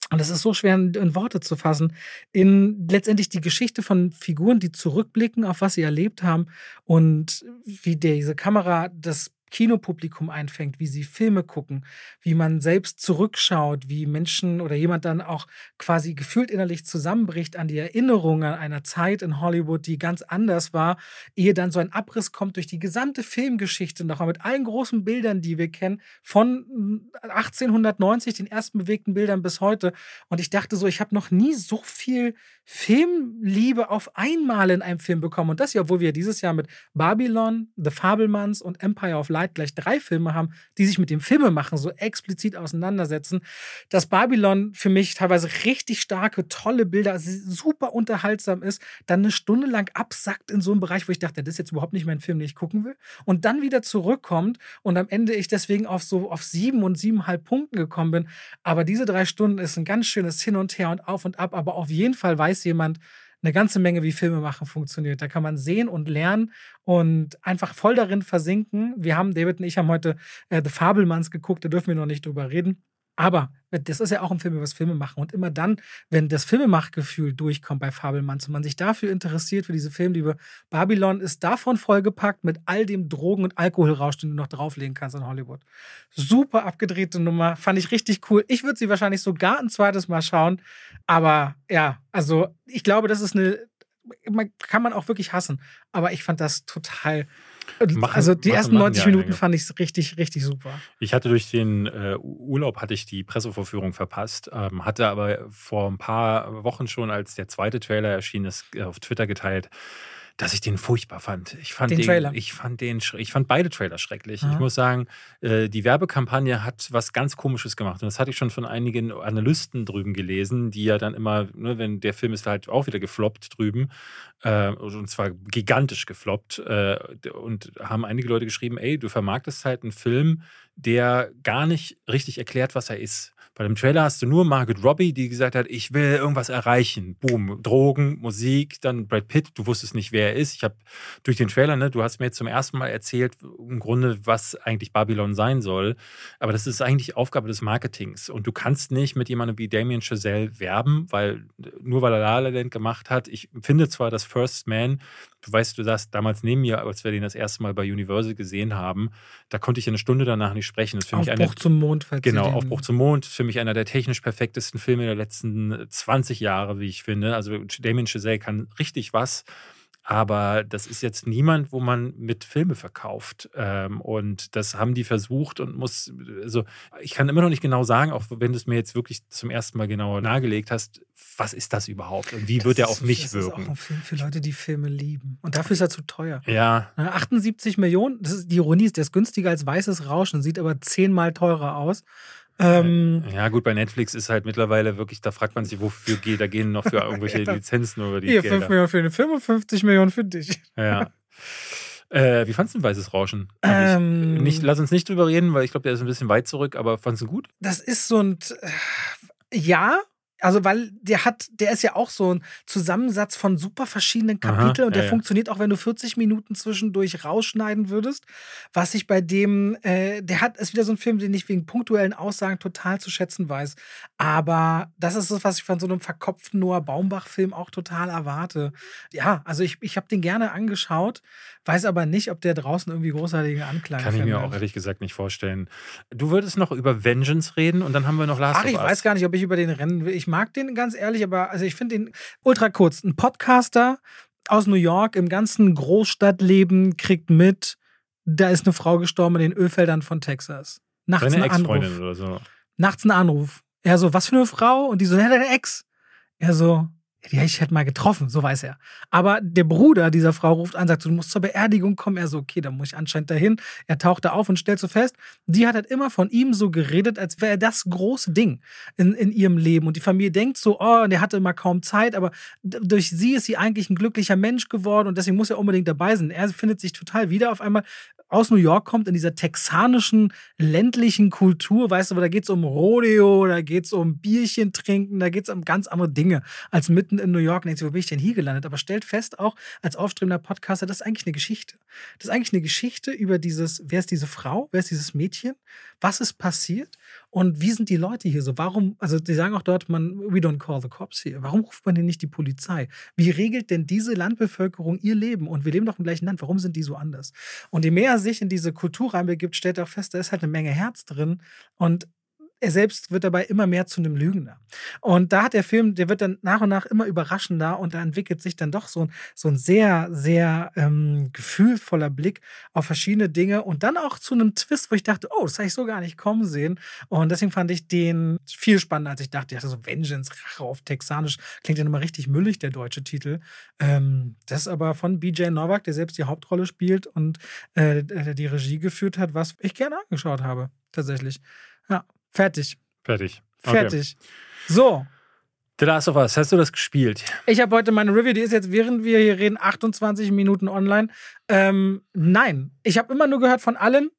und das ist so schwer in Worte zu fassen, in letztendlich die Geschichte von Figuren, die zurückblicken auf was sie erlebt haben und wie diese Kamera das Kinopublikum einfängt, wie sie Filme gucken, wie man selbst zurückschaut, wie Menschen oder jemand dann auch quasi gefühlt innerlich zusammenbricht an die Erinnerung an einer Zeit in Hollywood, die ganz anders war, ehe dann so ein Abriss kommt durch die gesamte Filmgeschichte noch mit allen großen Bildern, die wir kennen, von 1890, den ersten bewegten Bildern bis heute. Und ich dachte so, ich habe noch nie so viel Filmliebe auf einmal in einem Film bekommen. Und das ja, obwohl wir dieses Jahr mit Babylon, The Fabelmans und Empire of Light gleich drei Filme haben, die sich mit dem Filmemachen so explizit auseinandersetzen, dass Babylon für mich teilweise richtig starke, tolle Bilder, also super unterhaltsam ist, dann eine Stunde lang absackt in so einem Bereich, wo ich dachte, das ist jetzt überhaupt nicht mein Film, den ich gucken will, und dann wieder zurückkommt und am Ende ich deswegen auf so auf sieben und siebeneinhalb Punkten gekommen bin. Aber diese drei Stunden ist ein ganz schönes Hin und Her und auf und ab, aber auf jeden Fall weiß jemand, eine ganze Menge, wie Filme machen funktioniert. Da kann man sehen und lernen und einfach voll darin versinken. Wir haben, David und ich haben heute äh, The Fabelmanns geguckt, da dürfen wir noch nicht drüber reden. Aber das ist ja auch ein Film das Filme machen. Und immer dann, wenn das Filmemachgefühl durchkommt bei Fabelmanns und man sich dafür interessiert, für diese Filmliebe, Babylon ist davon vollgepackt mit all dem Drogen- und Alkoholrausch, den du noch drauflegen kannst in Hollywood. Super abgedrehte Nummer, fand ich richtig cool. Ich würde sie wahrscheinlich sogar ein zweites Mal schauen. Aber ja, also ich glaube, das ist eine, kann man auch wirklich hassen. Aber ich fand das total Machen, also die ersten 90 ja Minuten fand ich richtig, richtig super. Ich hatte durch den äh, Urlaub hatte ich die Pressevorführung verpasst, ähm, hatte aber vor ein paar Wochen schon, als der zweite Trailer erschien ist, äh, auf Twitter geteilt, dass ich den furchtbar fand. Ich fand den, den Trailer. Ich fand den, ich fand beide Trailer schrecklich. Aha. Ich muss sagen, äh, die Werbekampagne hat was ganz Komisches gemacht. Und das hatte ich schon von einigen Analysten drüben gelesen, die ja dann immer, ne, wenn der Film ist halt auch wieder gefloppt drüben, äh, und zwar gigantisch gefloppt, äh, und haben einige Leute geschrieben, ey, du vermarktest halt einen Film, der gar nicht richtig erklärt, was er ist. Bei dem Trailer hast du nur Margaret Robbie, die gesagt hat, ich will irgendwas erreichen. Boom, Drogen, Musik, dann Brad Pitt. Du wusstest nicht, wer er ist. Ich habe durch den Trailer, ne, du hast mir jetzt zum ersten Mal erzählt, im Grunde, was eigentlich Babylon sein soll. Aber das ist eigentlich Aufgabe des Marketings. Und du kannst nicht mit jemandem wie Damien Chazelle werben, weil nur weil er La La Land gemacht hat. Ich finde zwar, dass First Man du weißt, du saßt damals neben mir, als wir den das erste Mal bei Universal gesehen haben. Da konnte ich eine Stunde danach nicht sprechen. Das Aufbruch mich eine, zum Mond. Genau, Aufbruch zum Mond. Für mich einer der technisch perfektesten Filme der letzten 20 Jahre, wie ich finde. Also Damien Chazelle kann richtig was. Aber das ist jetzt niemand, wo man mit Filme verkauft. Ähm, und das haben die versucht und muss, also ich kann immer noch nicht genau sagen, auch wenn du es mir jetzt wirklich zum ersten Mal genauer nahegelegt hast, was ist das überhaupt und wie das wird er auf mich das wirken? Das ist auch ein Film für Leute, die Filme lieben. Und dafür ist er zu teuer. Ja. 78 Millionen, das ist die Ironie, der ist günstiger als weißes Rauschen, sieht aber zehnmal teurer aus. Ähm, ja, gut, bei Netflix ist halt mittlerweile wirklich, da fragt man sich, wofür geht, da gehen noch für irgendwelche Lizenzen über die Hier, Gelder. 5 Millionen für eine 55 Millionen für dich. Ja. Äh, wie fandest du Weißes Rauschen? Ähm, nicht, lass uns nicht drüber reden, weil ich glaube, der ist ein bisschen weit zurück, aber fandest du gut? Das ist so ein. Ja, also, weil der hat, der ist ja auch so ein Zusammensatz von super verschiedenen Kapiteln Aha, und der ja, funktioniert auch, wenn du 40 Minuten zwischendurch rausschneiden würdest. Was ich bei dem, äh, der hat, ist wieder so ein Film, den ich wegen punktuellen Aussagen total zu schätzen weiß. Aber das ist das, was ich von so einem verkopften Noah Baumbach-Film auch total erwarte. Ja, also ich, ich habe den gerne angeschaut, weiß aber nicht, ob der draußen irgendwie großartige Anklang Kann ich mir auch ehrlich gesagt nicht vorstellen. Du würdest noch über Vengeance reden und dann haben wir noch Last Ach, ich weiß gar nicht, ob ich über den rennen will. Ich ich mag den ganz ehrlich, aber also ich finde den ultra kurz. Ein Podcaster aus New York im ganzen Großstadtleben kriegt mit, da ist eine Frau gestorben in den Ölfeldern von Texas. Nachts Deine ein Anruf. oder so. Nachts ein Anruf. Er so, was für eine Frau? Und die so, ja, deine Ex. Er so, die hätte ich halt mal getroffen, so weiß er. Aber der Bruder dieser Frau ruft an, sagt, du musst zur Beerdigung kommen. Er so, okay, dann muss ich anscheinend dahin. Er taucht da auf und stellt so fest, die hat halt immer von ihm so geredet, als wäre er das große Ding in, in ihrem Leben. Und die Familie denkt so, oh, der hatte immer kaum Zeit, aber durch sie ist sie eigentlich ein glücklicher Mensch geworden und deswegen muss er unbedingt dabei sein. Er findet sich total wieder auf einmal aus New York kommt, in dieser texanischen, ländlichen Kultur, weißt du, da geht es um Rodeo, da geht es um Bierchen trinken, da geht es um ganz andere Dinge als mitten in New York. Denkst du, wo bin ich denn hier gelandet? Aber stellt fest auch als aufstrebender Podcaster, das ist eigentlich eine Geschichte. Das ist eigentlich eine Geschichte über dieses, wer ist diese Frau, wer ist dieses Mädchen, was ist passiert und wie sind die Leute hier so? Warum, also die sagen auch dort, man, we don't call the cops here. Warum ruft man denn nicht die Polizei? Wie regelt denn diese Landbevölkerung ihr Leben? Und wir leben doch im gleichen Land. Warum sind die so anders? Und je mehr er sich in diese Kultur reinbegibt, stellt er auch fest, da ist halt eine Menge Herz drin. Und er selbst wird dabei immer mehr zu einem Lügner. Und da hat der Film, der wird dann nach und nach immer überraschender und da entwickelt sich dann doch so ein, so ein sehr, sehr ähm, gefühlvoller Blick auf verschiedene Dinge und dann auch zu einem Twist, wo ich dachte, oh, das habe ich so gar nicht kommen sehen. Und deswegen fand ich den viel spannender, als ich dachte. Ich dachte so, Vengeance, Rache auf Texanisch, klingt ja nochmal richtig müllig, der deutsche Titel. Ähm, das ist aber von BJ Novak, der selbst die Hauptrolle spielt und äh, die Regie geführt hat, was ich gerne angeschaut habe, tatsächlich. Ja, Fertig. Fertig. Okay. Fertig. So. The Last of Us, hast du das gespielt? Ich habe heute meine Review, die ist jetzt, während wir hier reden, 28 Minuten online. Ähm, nein, ich habe immer nur gehört von allen,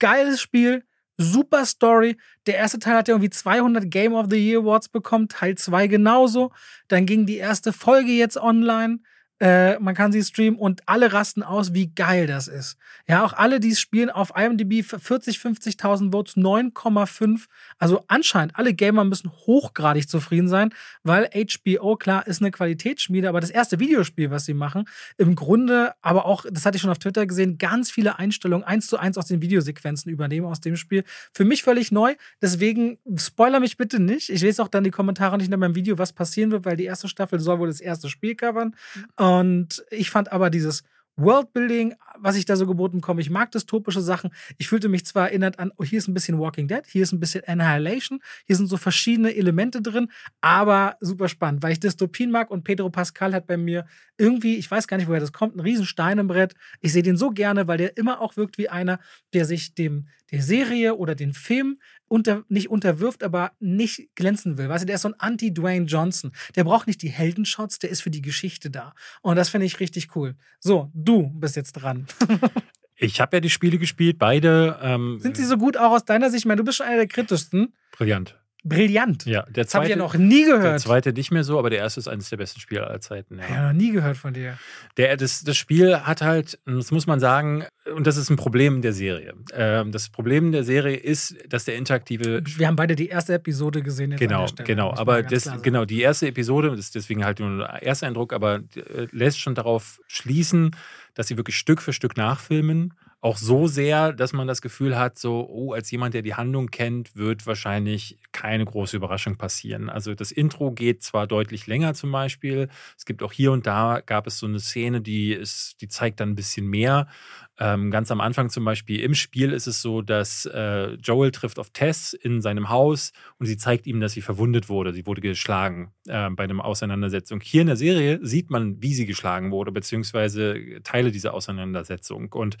geiles Spiel, super Story. Der erste Teil hat ja irgendwie 200 Game of the Year Awards bekommen, Teil 2 genauso. Dann ging die erste Folge jetzt online. Äh, man kann sie streamen und alle rasten aus, wie geil das ist. Ja, auch alle, die es spielen, auf IMDb 40, 50.000 Votes, 9,5. Also anscheinend, alle Gamer müssen hochgradig zufrieden sein, weil HBO, klar, ist eine Qualitätsschmiede, aber das erste Videospiel, was sie machen, im Grunde, aber auch, das hatte ich schon auf Twitter gesehen, ganz viele Einstellungen eins zu eins aus den Videosequenzen übernehmen aus dem Spiel. Für mich völlig neu, deswegen spoiler mich bitte nicht. Ich lese auch dann die Kommentare nicht in meinem Video, was passieren wird, weil die erste Staffel soll wohl das erste Spiel covern. Mhm. Und ich fand aber dieses Worldbuilding, was ich da so geboten bekomme. Ich mag dystopische Sachen. Ich fühlte mich zwar erinnert an, oh, hier ist ein bisschen Walking Dead, hier ist ein bisschen Annihilation, hier sind so verschiedene Elemente drin, aber super spannend, weil ich Dystopien mag und Pedro Pascal hat bei mir irgendwie, ich weiß gar nicht, woher das kommt, ein riesen Stein im Brett. Ich sehe den so gerne, weil der immer auch wirkt wie einer, der sich dem der Serie oder den Film unter, nicht unterwirft, aber nicht glänzen will. Weißt du, der ist so ein Anti-Dwayne Johnson. Der braucht nicht die Heldenshots, der ist für die Geschichte da. Und das finde ich richtig cool. So, du bist jetzt dran. ich habe ja die Spiele gespielt, beide. Ähm, Sind sie so gut auch aus deiner Sicht? Ich meine, du bist schon einer der kritischsten. Brillant. Brillant. Ja, der zweite, das habe ich ja noch nie gehört. Der zweite nicht mehr so, aber der erste ist eines der besten Spiele aller Zeiten. Ja, ja noch nie gehört von dir. Der, das, das Spiel hat halt, das muss man sagen, und das ist ein Problem der Serie. Ähm, das Problem der Serie ist, dass der interaktive. Wir haben beide die erste Episode gesehen. Genau, genau. Aber das, genau, die erste Episode, das ist deswegen halt nur ein Ersteindruck, aber äh, lässt schon darauf schließen, dass sie wirklich Stück für Stück nachfilmen auch so sehr, dass man das Gefühl hat, so, oh, als jemand, der die Handlung kennt, wird wahrscheinlich keine große Überraschung passieren. Also das Intro geht zwar deutlich länger zum Beispiel, es gibt auch hier und da gab es so eine Szene, die ist, die zeigt dann ein bisschen mehr. Ähm, ganz am Anfang zum Beispiel im Spiel ist es so, dass äh, Joel trifft auf Tess in seinem Haus und sie zeigt ihm, dass sie verwundet wurde. Sie wurde geschlagen äh, bei einer Auseinandersetzung. Hier in der Serie sieht man, wie sie geschlagen wurde, beziehungsweise Teile dieser Auseinandersetzung. Und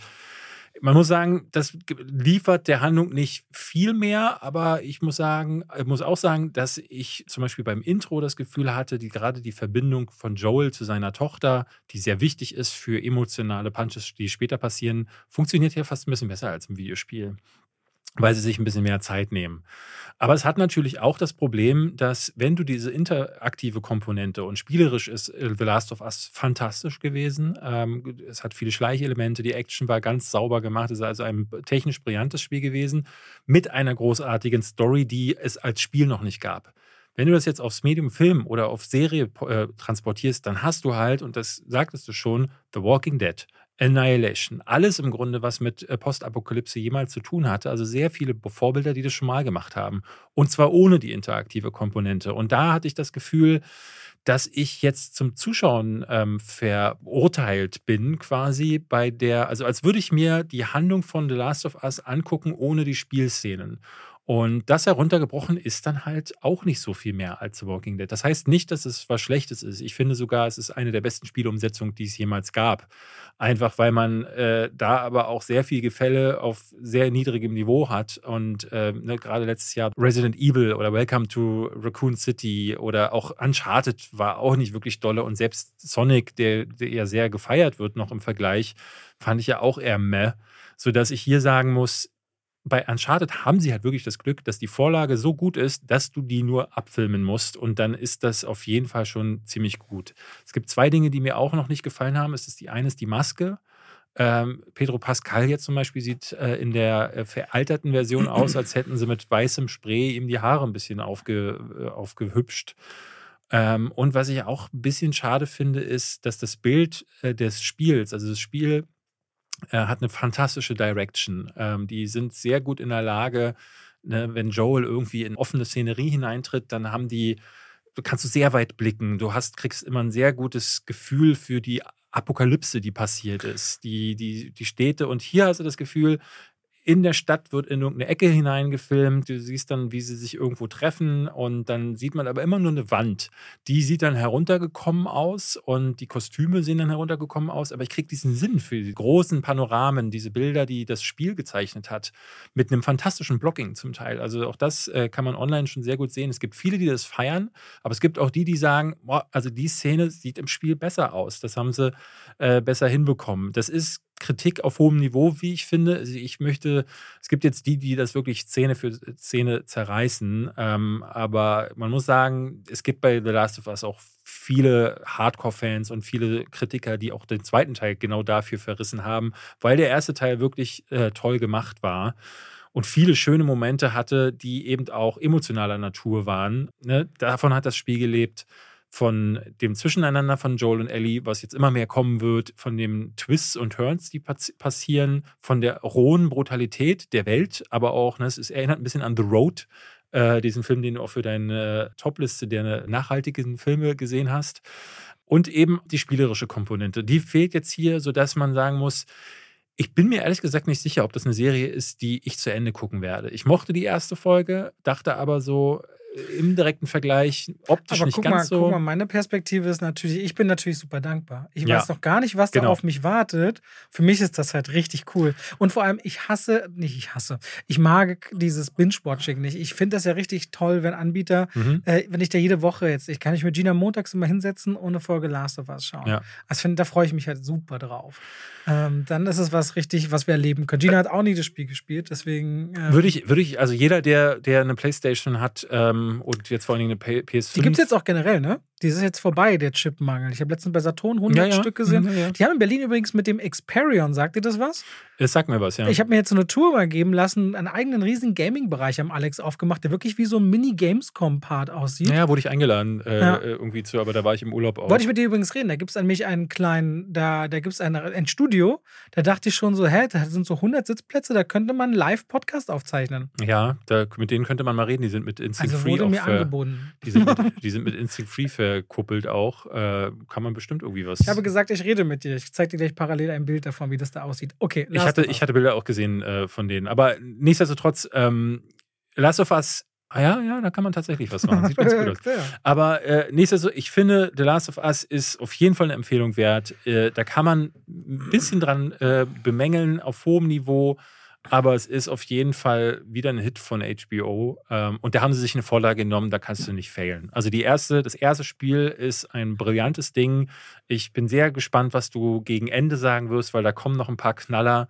man muss sagen, das liefert der Handlung nicht viel mehr, aber ich muss sagen, ich muss auch sagen, dass ich zum Beispiel beim Intro das Gefühl hatte, die gerade die Verbindung von Joel zu seiner Tochter, die sehr wichtig ist für emotionale Punches, die später passieren, funktioniert hier fast ein bisschen besser als im Videospiel weil sie sich ein bisschen mehr Zeit nehmen. Aber es hat natürlich auch das Problem, dass wenn du diese interaktive Komponente und spielerisch ist äh, The Last of Us fantastisch gewesen. Ähm, es hat viele Schleichelemente, die Action war ganz sauber gemacht. Es ist also ein technisch brillantes Spiel gewesen mit einer großartigen Story, die es als Spiel noch nicht gab. Wenn du das jetzt aufs Medium Film oder auf Serie äh, transportierst, dann hast du halt, und das sagtest du schon, The Walking Dead. Annihilation. Alles im Grunde, was mit äh, Postapokalypse jemals zu tun hatte. Also sehr viele Vorbilder, die das schon mal gemacht haben. Und zwar ohne die interaktive Komponente. Und da hatte ich das Gefühl, dass ich jetzt zum Zuschauen ähm, verurteilt bin, quasi bei der, also als würde ich mir die Handlung von The Last of Us angucken, ohne die Spielszenen. Und das heruntergebrochen ist dann halt auch nicht so viel mehr als The Walking Dead. Das heißt nicht, dass es was Schlechtes ist. Ich finde sogar, es ist eine der besten Spielumsetzungen, die es jemals gab. Einfach weil man äh, da aber auch sehr viel Gefälle auf sehr niedrigem Niveau hat. Und äh, ne, gerade letztes Jahr Resident Evil oder Welcome to Raccoon City oder auch Uncharted war auch nicht wirklich dolle. Und selbst Sonic, der, der ja sehr gefeiert wird noch im Vergleich, fand ich ja auch eher meh. Sodass ich hier sagen muss, bei Uncharted haben sie halt wirklich das Glück, dass die Vorlage so gut ist, dass du die nur abfilmen musst und dann ist das auf jeden Fall schon ziemlich gut. Es gibt zwei Dinge, die mir auch noch nicht gefallen haben. Es ist die eine ist die Maske. Ähm, Pedro Pascal jetzt zum Beispiel sieht äh, in der äh, veralterten Version aus, als hätten sie mit weißem Spray ihm die Haare ein bisschen aufge, äh, aufgehübscht. Ähm, und was ich auch ein bisschen schade finde, ist, dass das Bild äh, des Spiels, also das Spiel er hat eine fantastische Direction. Ähm, die sind sehr gut in der Lage, ne, wenn Joel irgendwie in offene Szenerie hineintritt, dann haben die, du kannst du sehr weit blicken. Du hast, kriegst immer ein sehr gutes Gefühl für die Apokalypse, die passiert ist, die, die, die Städte. Und hier hast du das Gefühl, in der Stadt wird in irgendeine Ecke hineingefilmt. Du siehst dann, wie sie sich irgendwo treffen und dann sieht man aber immer nur eine Wand. Die sieht dann heruntergekommen aus und die Kostüme sehen dann heruntergekommen aus. Aber ich kriege diesen Sinn für die großen Panoramen, diese Bilder, die das Spiel gezeichnet hat, mit einem fantastischen Blocking zum Teil. Also auch das äh, kann man online schon sehr gut sehen. Es gibt viele, die das feiern, aber es gibt auch die, die sagen, boah, also die Szene sieht im Spiel besser aus. Das haben sie äh, besser hinbekommen. Das ist Kritik auf hohem Niveau, wie ich finde. Also ich möchte, es gibt jetzt die, die das wirklich Szene für Szene zerreißen, ähm, aber man muss sagen, es gibt bei The Last of Us auch viele Hardcore-Fans und viele Kritiker, die auch den zweiten Teil genau dafür verrissen haben, weil der erste Teil wirklich äh, toll gemacht war und viele schöne Momente hatte, die eben auch emotionaler Natur waren. Ne? Davon hat das Spiel gelebt von dem Zwischeneinander von Joel und Ellie, was jetzt immer mehr kommen wird, von den Twists und Turns, die passieren, von der rohen Brutalität der Welt, aber auch, ne, es ist, erinnert ein bisschen an The Road, äh, diesen Film, den du auch für deine Topliste der nachhaltigen Filme gesehen hast. und eben die spielerische Komponente. Die fehlt jetzt hier, sodass man sagen muss, ich bin mir ehrlich gesagt nicht sicher, ob das eine Serie ist, die ich zu Ende gucken werde. Ich mochte die erste Folge, dachte aber so, im direkten Vergleich optisch Aber nicht guck ganz mal, so. guck mal, meine Perspektive ist natürlich, ich bin natürlich super dankbar. Ich Ja. weiß noch gar nicht, was da Genau. auf mich wartet. Für mich ist das halt richtig cool. Und vor allem, ich hasse, nicht ich hasse, ich mag dieses Binge-Watching nicht. Ich finde das ja richtig toll, wenn Anbieter, Mhm. äh, wenn ich da jede Woche jetzt, ich kann mich mit Gina montags immer hinsetzen und eine Folge Last of Us schauen. Ja. Also find, da freue ich mich halt super drauf. Ähm, dann ist es was richtig, was wir erleben können. Gina hat auch nie das Spiel gespielt, deswegen. ähm, Würde ich, würde ich, also jeder, der, der eine Playstation hat ähm, und jetzt vor allen Dingen eine P- PS5. Die gibt es jetzt auch generell, ne? Die ist jetzt vorbei, der Chipmangel. Ich habe letztens bei Saturn 100 Ja, ja. Stück gesehen. Mhm, ja. Die haben in Berlin übrigens mit dem Experion, sagt ihr das was? Es sagt mir was, ja. Ich habe mir jetzt so eine Tour mal geben lassen, einen eigenen riesigen Gaming-Bereich am Alex aufgemacht, der wirklich wie so ein Mini-Gamescom-Part aussieht. ja, wurde ich eingeladen äh, äh, irgendwie zu, aber da war ich im Urlaub auch. Wollte ich mit dir übrigens reden. Da gibt es an mich einen kleinen, da, da gibt es ein, ein Studio. Da dachte ich schon so, hä, da sind so 100 Sitzplätze, da könnte man Live-Podcast aufzeichnen. ja, da, mit denen könnte man mal reden. Die sind mit Instinct Also Free wurde auch mir angeboten. Die sind, mit, die sind mit Instinct Free verkuppelt auch. Äh, kann man bestimmt irgendwie was. Ich habe gesagt, ich rede mit dir. Ich zeige dir gleich parallel ein Bild davon, wie das da aussieht. Okay, ich hatte, of Us. ich hatte Bilder auch gesehen äh, von denen. Aber nichtsdestotrotz, ähm, Last of Us, ah ja, ja, da kann man tatsächlich was machen. Sieht ganz gut aus. Aber äh, nichtsdestotrotz, ich finde, The Last of Us ist auf jeden Fall eine Empfehlung wert. Äh, da kann man ein bisschen dran äh, bemängeln auf hohem Niveau. Aber es ist auf jeden Fall wieder ein Hit von HBO. Ähm, und da haben sie sich eine Vorlage genommen, da kannst du nicht failen. Also die erste, das erste Spiel ist ein brillantes Ding. Ich bin sehr gespannt, was du gegen Ende sagen wirst, weil da kommen noch ein paar Knaller.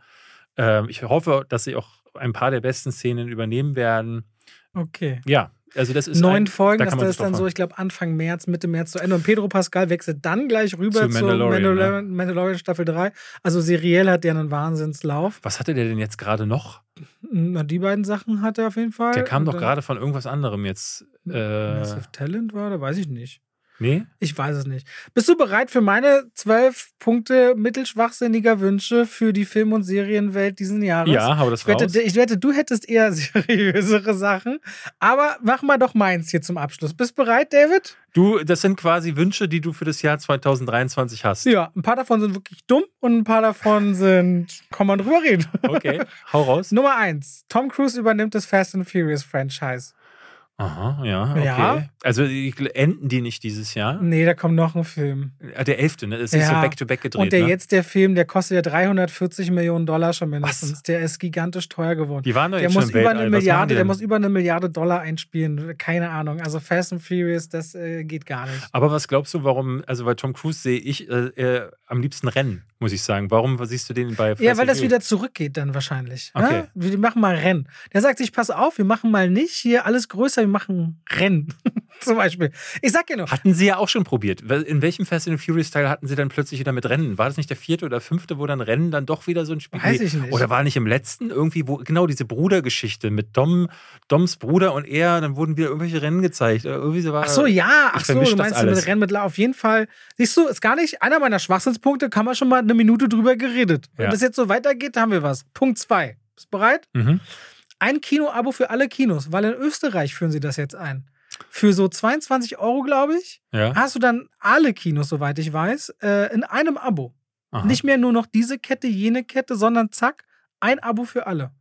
Ähm, ich hoffe, dass sie auch ein paar der besten Szenen übernehmen werden. Okay. Ja, also das ist Neun ein, Folgen, da das, das ist dann so, ich glaube, Anfang März, Mitte März zu Ende. Und Pedro Pascal wechselt dann gleich rüber Zu Mandalorian, Mandalorian, Mandalorian, Staffel 3. Also seriell hat der einen Wahnsinnslauf. Was hatte der denn jetzt gerade noch? Na, die beiden Sachen hat er auf jeden Fall. Der kam Und doch gerade von irgendwas anderem jetzt. Äh, Massive Talent war, da weiß ich nicht. Nee? Ich weiß es nicht. Bist du bereit für meine zwölf Punkte mittelschwachsinniger Wünsche für die Film- und Serienwelt diesen Jahres? Ja, aber das Ich wette, raus. ich wette, du hättest eher seriösere Sachen. Aber mach mal doch meins hier zum Abschluss. Bist bereit, David? Du, das sind quasi Wünsche, die du für das Jahr 2023 hast. Ja, ein paar davon sind wirklich dumm und ein paar davon sind. Kann man drüber reden. Okay, hau raus. Nummer eins: Tom Cruise übernimmt das Fast and Furious Franchise. Aha, ja, okay. Ja. Also die- enden die nicht dieses Jahr? Nee, da kommt noch ein Film. Ah, Der elfte, ne? Es ist so Ja. back-to-back gedreht. Und der ne? jetzt, der Film, der kostet ja 340 Millionen Dollar schon mindestens. Der ist gigantisch teuer geworden. Die waren doch Der jetzt muss schon über eine. Was machen Milliarde, der muss über eine Milliarde Dollar einspielen. Keine Ahnung. Also Fast and Furious, das äh, geht gar nicht. Aber was glaubst du, warum, also bei Tom Cruise sehe ich äh, äh, am liebsten Rennen, muss ich sagen. Warum siehst du den bei Ja, Fast weil and das wieder zurückgeht dann wahrscheinlich. Okay. Ja? Wir machen mal Rennen. Der sagt sich, pass auf, wir machen mal nicht hier alles größer, wir machen Rennen. Zum Beispiel. Ich sag dir noch, Hatten sie ja auch schon probiert. In welchem Fast and Furious Teil hatten sie dann plötzlich wieder mit Rennen? War das nicht der vierte oder fünfte, wo dann Rennen dann doch wieder so ein Spiel Weiß ich nicht. Oder war nicht im letzten irgendwie, wo genau diese Brudergeschichte mit Dom, Doms Bruder und er, dann wurden wieder irgendwelche Rennen gezeigt. Oder Irgendwie so war, Ach so, ja, ach so, du meinst du mit. Rennen mit La- auf jeden Fall. Siehst du, ist gar nicht einer meiner Schwachsinnspunkte, kann man schon mal eine Minute drüber geredet. Wenn Ja. das jetzt so weitergeht, haben wir was. Punkt zwei. Bist bereit? Mhm. Ein Kino-Abo für alle Kinos, weil in Österreich führen sie das jetzt ein. Für so 22 Euro, glaube ich, Ja. hast du dann alle Kinos, soweit ich weiß, äh, in einem Abo. Aha. Nicht mehr nur noch diese Kette, jene Kette, sondern zack, ein Abo für alle.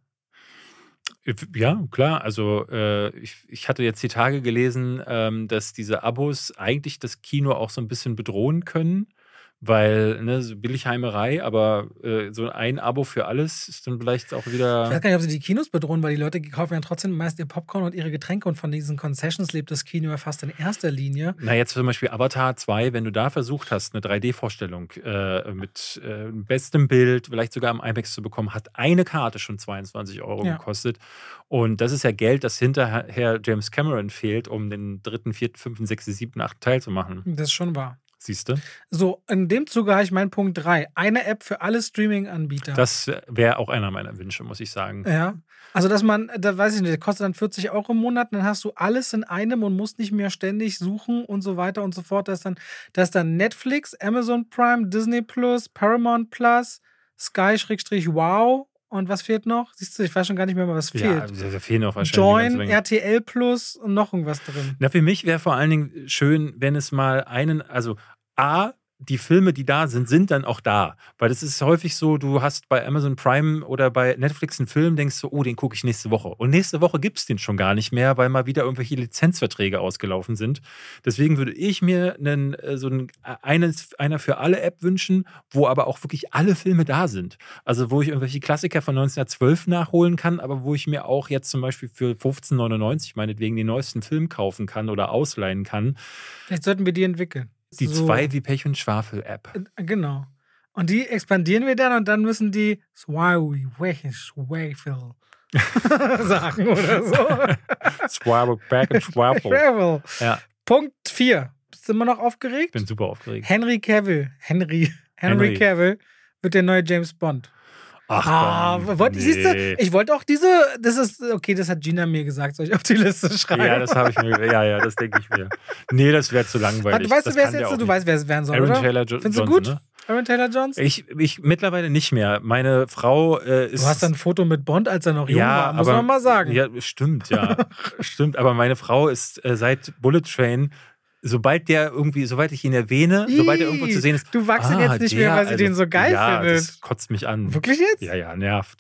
Ja, klar. Also äh, ich, ich hatte jetzt die Tage gelesen, ähm, dass diese Abos eigentlich das Kino auch so ein bisschen bedrohen können, weil ne, so Billigheimerei, aber äh, so ein Abo für alles ist dann vielleicht auch Ich wieder. weiß gar nicht, ob sie die Kinos bedrohen, weil die Leute kaufen ja trotzdem meist ihr Popcorn und ihre Getränke und von diesen Concessions lebt das Kino ja fast in erster Linie. Na, jetzt zum Beispiel Avatar 2, wenn du da versucht hast, eine 3D-Vorstellung äh, mit äh, bestem Bild, vielleicht sogar im IMAX zu bekommen, hat eine Karte schon 22 Euro Ja. gekostet. Und das ist ja Geld, das hinterher James Cameron fehlt, um den dritten, vierten, fünften, sechsten, siebten, achten Teil zu machen. Das ist schon wahr. Siehst du? So, in dem Zuge habe ich meinen Punkt 3. Eine App für alle Streaming-Anbieter. Das wäre auch einer meiner Wünsche, muss ich sagen. Ja. Also, dass man, da weiß ich nicht, der kostet dann 40 Euro im Monat, dann hast du alles in einem und musst nicht mehr ständig suchen und so weiter und so fort. Da ist dann, da ist dann Netflix, Amazon Prime, Disney Plus, Paramount Plus, Sky-Wow und was fehlt noch? Siehst du, ich weiß schon gar nicht mehr, was Ja, fehlt. da da fehlen auch wahrscheinlich Join. RTL Plus und noch irgendwas drin. Na, für mich wäre vor allen Dingen schön, wenn es mal einen, also A, die Filme, die da sind, sind dann auch da. Weil es ist häufig so, du hast bei Amazon Prime oder bei Netflix einen Film, denkst du, oh, den gucke ich nächste Woche. Und nächste Woche gibt es den schon gar nicht mehr, weil mal wieder irgendwelche Lizenzverträge ausgelaufen sind. Deswegen würde ich mir einen, äh, so ein, äh, eines, einer für alle App wünschen, wo aber auch wirklich alle Filme da sind. Also wo ich irgendwelche Klassiker von 1912 nachholen kann, aber wo ich mir auch jetzt zum Beispiel für 15,99 meinetwegen den neuesten Film kaufen kann oder ausleihen kann. Vielleicht sollten wir die entwickeln. Die So. zwei wie Pech und Schwafel App. Äh, Genau. Und die expandieren wir dann und dann müssen die Swawi Schwafel sagen oder so. Swabble, back and Schwafel. Schwafel. Ja, Punkt 4. Bist du immer noch aufgeregt? ich bin super aufgeregt. Henry Cavill. Henry. Henry Henry. Cavill wird der neue James Bond. Ach, Ah, komm, wollt, siehst du, nee. ich wollte auch diese, das ist, okay, das hat Gina mir gesagt, soll ich auf die Liste schreiben? Ja, das habe ich mir, ja, ja, das denke ich mir. Nee, das wäre zu langweilig. du weißt, wer es jetzt, du weißt, wer es werden soll, Aaron oder? Taylor jo Findest du Johnson, gut? ne? Aaron Taylor Jones? Ich, ich mittlerweile nicht mehr. Meine Frau äh, ist. Du hast ein Foto mit Bond, als er noch jung ja, war, muss aber, man mal sagen. Ja, stimmt, ja. stimmt. Aber meine Frau ist äh, seit Bullet Train, sobald der irgendwie, sobald ich ihn erwähne, sobald er irgendwo zu sehen ist. Du wachst ihn ah, jetzt nicht mehr, der, weil sie also, den so geil ja, findet. Das kotzt mich an. Wirklich jetzt? Ja, ja, nervt.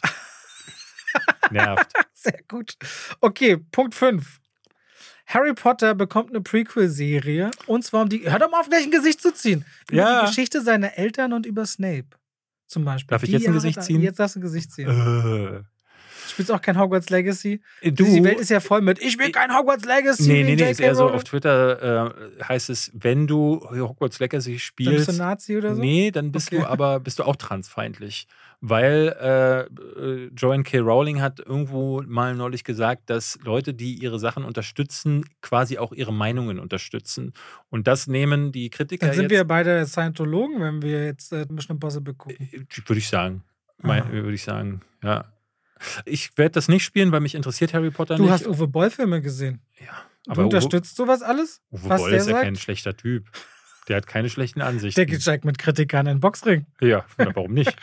nervt. Sehr gut. Okay, Punkt 5. Harry Potter bekommt eine Prequel-Serie und zwar um die. Hör doch mal auf, gleich ein Gesicht zu ziehen. Über Ja. die Geschichte seiner Eltern und über Snape. Zum Beispiel. Darf ich Die jetzt ein Gesicht ziehen? Jetzt darfst du ein Gesicht ziehen. Äh. Du spielst auch kein Hogwarts Legacy. Du, Die Welt ist ja voll mit Ich will kein Hogwarts Legacy. Nee, nee, nee, ist eher so auf Twitter äh, heißt es, wenn du Hogwarts Legacy Dann bist spielst, du Nazi oder so? nee, dann bist Okay. du aber bist du auch transfeindlich, weil äh, äh, Joanne K. Rowling hat irgendwo mal neulich gesagt, dass Leute, die ihre Sachen unterstützen, quasi auch ihre Meinungen unterstützen und das nehmen die Kritiker Dann sind jetzt, wir beide Scientologen, wenn wir jetzt äh, Mission Impossible gucken. äh, würde ich sagen, würde ich sagen, ja. Ich werde das nicht spielen, weil mich interessiert Harry Potter Du nicht. hast Uwe Boll-Filme gesehen. ja, Du aber Uwe, unterstützt sowas alles? Uwe Boll der ist ja sagt? kein schlechter Typ. Der hat keine schlechten Der Ansichten. steigt mit Kritikern in den Boxring. Ja, na, warum nicht?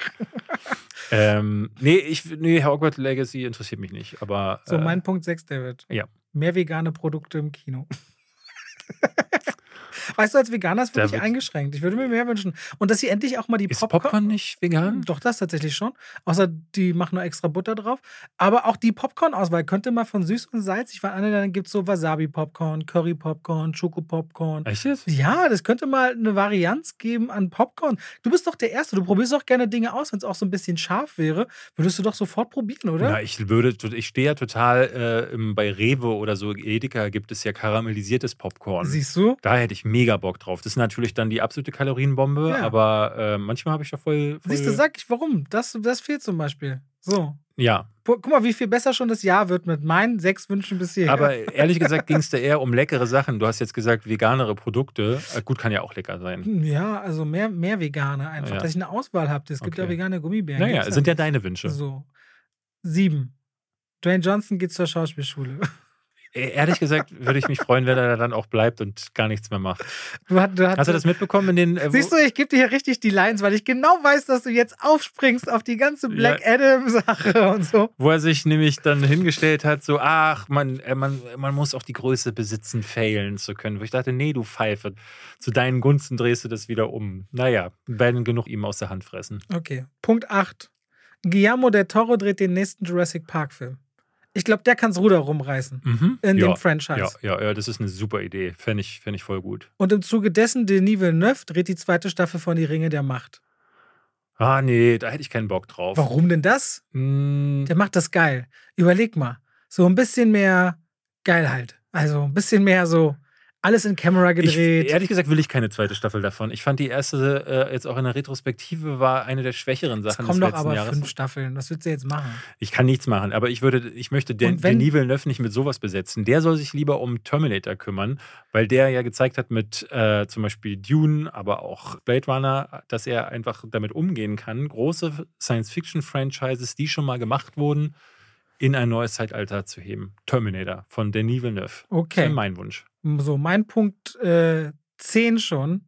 ähm, nee, ich, nee, Hogwarts Legacy interessiert mich nicht. Aber So, äh, mein Punkt 6, David. ja. Mehr vegane Produkte im Kino. weißt du, als Veganer ist wirklich eingeschränkt. Ich würde mir mehr wünschen. Und dass sie endlich auch mal die ist Popcorn. Popcorn nicht vegan? Doch, das tatsächlich schon. Außer die machen nur extra Butter drauf. Aber auch die Popcorn-Auswahl könnte mal von süß und salzig, weil andere dann gibt es so Wasabi-Popcorn, Curry-Popcorn, Schoko-Popcorn. Echt jetzt? Ja, das könnte mal eine Varianz geben an Popcorn. Du bist doch der Erste. Du probierst auch gerne Dinge aus. Wenn es auch so ein bisschen scharf wäre, würdest du doch sofort probieren, oder? Na, ich würde, ich stehe ja total äh, bei Rewe oder so, Edeka gibt es ja karamellisiertes Popcorn. Siehst du? da hätte ich mega Bock drauf. Das ist natürlich dann die absolute Kalorienbombe, Ja. aber äh, manchmal habe ich ja voll, voll. Siehst du, sag ich, warum? Das, das fehlt zum Beispiel. So. ja, Gu- Guck mal, wie viel besser schon das Jahr wird mit meinen sechs Wünschen bis hierher. aber ehrlich gesagt ging es da eher um leckere Sachen. Du hast jetzt gesagt, veganere Produkte. Äh, gut, kann ja auch lecker sein. ja, also mehr, mehr Vegane einfach, Ja. dass ich eine Auswahl habe. Es gibt ja Okay. vegane Gummibären. Naja, sind ja nicht. deine Wünsche. So. Sieben. Dwayne Johnson geht zur Schauspielschule. E- Ehrlich gesagt würde ich mich freuen, wenn er da dann auch bleibt und gar nichts mehr macht. Du, hat- du, Hast du das mitbekommen in den. Äh, Siehst du, ich gebe dir hier richtig die Lines, weil ich genau weiß, dass du jetzt aufspringst auf die ganze Black Adam-Sache und so. wo er sich nämlich dann hingestellt hat, so, ach, man, äh, man, man muss auch die Größe besitzen, failen zu können. Wo ich dachte, nee, du Pfeife, zu deinen Gunsten drehst du das wieder um. Naja, werden genug ihm aus der Hand fressen. Okay. Punkt 8. Guillermo del Toro dreht den nächsten Jurassic Park-Film. Ich glaube, der kann das Ruder rumreißen Mhm. in ja, dem Franchise. ja, ja, ja, das ist eine super Idee. Fände ich, fänd ich voll gut. Und im Zuge dessen, Denis Villeneuve dreht die zweite Staffel von Die Ringe der Macht. Ah, nee, da hätte ich keinen Bock drauf. Warum denn das? Mm, Der macht das geil. Überleg mal. So ein bisschen mehr Geilheit. Also ein bisschen mehr so alles in Camera ich, gedreht. ehrlich gesagt will ich keine zweite Staffel davon. Ich fand die erste äh, jetzt auch in der Retrospektive war eine der schwächeren es Sachen kommen des doch aber Jahres. fünf Staffeln. Was willst du jetzt machen? Ich kann nichts machen, aber ich würde, ich möchte den, wenn- Denis Villeneuve nicht mit sowas besetzen. Der soll sich lieber um Terminator kümmern, weil der ja gezeigt hat mit äh, zum Beispiel Dune, aber auch Blade Runner, dass er einfach damit umgehen kann, große Science-Fiction-Franchises, die schon mal gemacht wurden, in ein neues Zeitalter zu heben. Terminator von Denis Villeneuve. Das Okay. wäre mein Wunsch. So, mein Punkt äh, 10 schon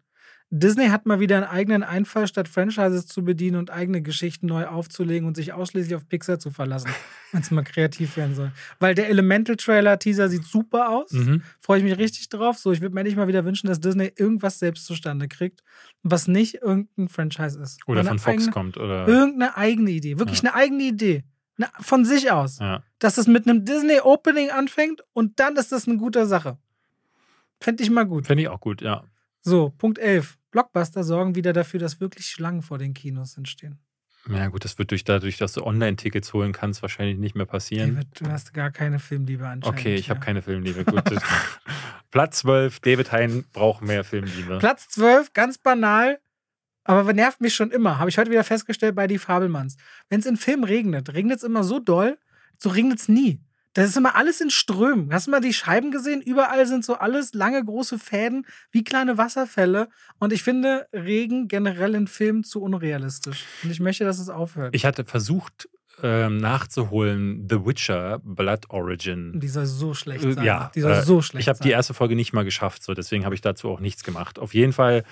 Disney hat mal wieder einen eigenen Einfall, statt Franchises zu bedienen und eigene Geschichten neu aufzulegen und sich ausschließlich auf Pixar zu verlassen, wenn es mal kreativ werden soll. Weil der Elemental-Trailer-Teaser sieht super aus. Mhm. Freue ich mich richtig drauf. So, ich würde mir nicht mal wieder wünschen, dass Disney irgendwas selbst zustande kriegt, was nicht irgendein Franchise ist. Oder von Fox eigene, kommt. Oder, Irgendeine eigene Idee. Wirklich Ja. eine eigene Idee. Na, von sich aus. ja. Dass es mit einem Disney-Opening anfängt und dann ist das eine gute Sache. Fände ich mal gut. Fände ich auch gut, ja. So, Punkt 11. Blockbuster sorgen wieder dafür, dass wirklich Schlangen vor den Kinos entstehen. Ja, gut, das wird durch dadurch, dass du Online-Tickets holen kannst, wahrscheinlich nicht mehr passieren. David, du hast gar keine Filmliebe anscheinend. Okay, ich habe keine Filmliebe. Gut. Platz 12, David Hein braucht mehr Filmliebe. Platz 12, ganz banal, aber nervt mich schon immer. Habe ich heute wieder festgestellt bei die Fabelmanns. Wenn es in Film regnet, regnet es immer so doll, so regnet es nie. Das ist immer alles in Strömen. Hast du mal die Scheiben gesehen? Überall sind so alles lange, große Fäden, wie kleine Wasserfälle. Und ich finde Regen generell in Filmen zu unrealistisch. Und ich möchte, dass es aufhört. Ich hatte versucht ähm, nachzuholen The Witcher Blood Origin. die soll so schlecht Äh, sein. Ja, die soll äh, so schlecht ich habe die erste Folge nicht mal geschafft, so deswegen habe ich dazu auch nichts gemacht. Auf jeden Fall,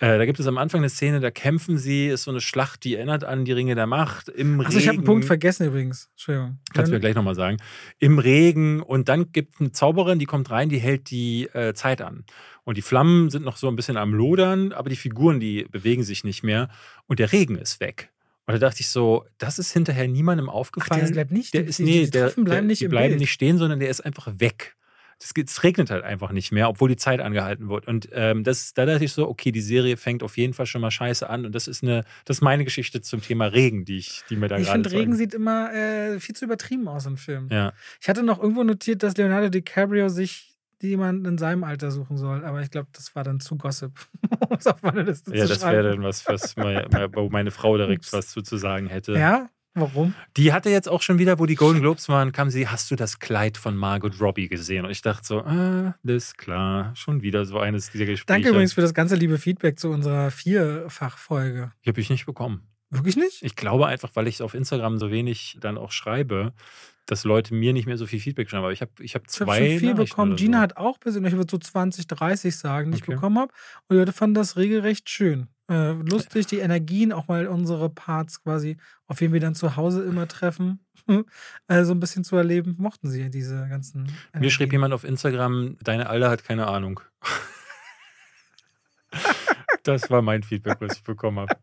äh, da gibt es am Anfang eine Szene, da kämpfen sie, ist so eine Schlacht, die erinnert an die Ringe der Macht im Achso, ich habe einen Regen. Punkt vergessen übrigens. Entschuldigung. Kannst du mir gleich nochmal sagen. Im Regen und dann gibt eine Zauberin, die kommt rein, die hält die äh, Zeit an. Und die Flammen sind noch so ein bisschen am Lodern, aber die Figuren, die bewegen sich nicht mehr und der Regen ist weg. Und da dachte ich so, das ist hinterher niemandem Ach, aufgefallen. der bleibt nicht. der die, ist, die, nee, die der, Treffen bleiben der, nicht die bleiben Bild. nicht stehen, sondern der ist einfach weg. Es regnet halt einfach nicht mehr, obwohl die Zeit angehalten wird. Und ähm, das, da dachte ich so, okay, die Serie fängt auf jeden Fall schon mal scheiße an. Und das ist eine, das ist meine Geschichte zum Thema Regen, die ich, die mir da Ich gerade finde, Regen sieht immer äh, viel zu übertrieben aus im Film. Ja. Ich hatte noch irgendwo notiert, dass Leonardo DiCaprio sich jemanden in seinem Alter suchen soll, aber ich glaube, das war dann zu Gossip. es meine Liste Ja, das wäre dann was, was mal- wo meine Frau direkt was zu, zu sagen hätte. Ja, warum? Die hatte jetzt auch schon wieder, wo die Golden Globes waren, kam sie, hast du das Kleid von Margot Robbie gesehen? Und ich dachte so, ah, das ist klar, schon wieder so eines dieser Gespräche. Danke übrigens für das ganze liebe Feedback zu unserer Vierfach-Folge. Die habe ich nicht bekommen. Wirklich nicht? Ich glaube einfach, weil ich auf Instagram so wenig dann auch schreibe, dass Leute mir nicht mehr so viel Feedback schreiben. Aber ich habe ich hab Ich habe zwei viel bekommen. Gina so. hat auch persönlich, ich würde so 20, 30 sagen, die ich Okay. bekommen habe. Und die Leute fanden das regelrecht schön. Äh, lustig, die Energien, auch mal unsere Parts quasi, auf wen wir dann zu Hause immer treffen, äh, so ein bisschen zu erleben, mochten sie diese ganzen. Mir schrieb Energien. jemand auf Instagram, deine Alter hat keine Ahnung. das war mein Feedback, was ich bekommen habe.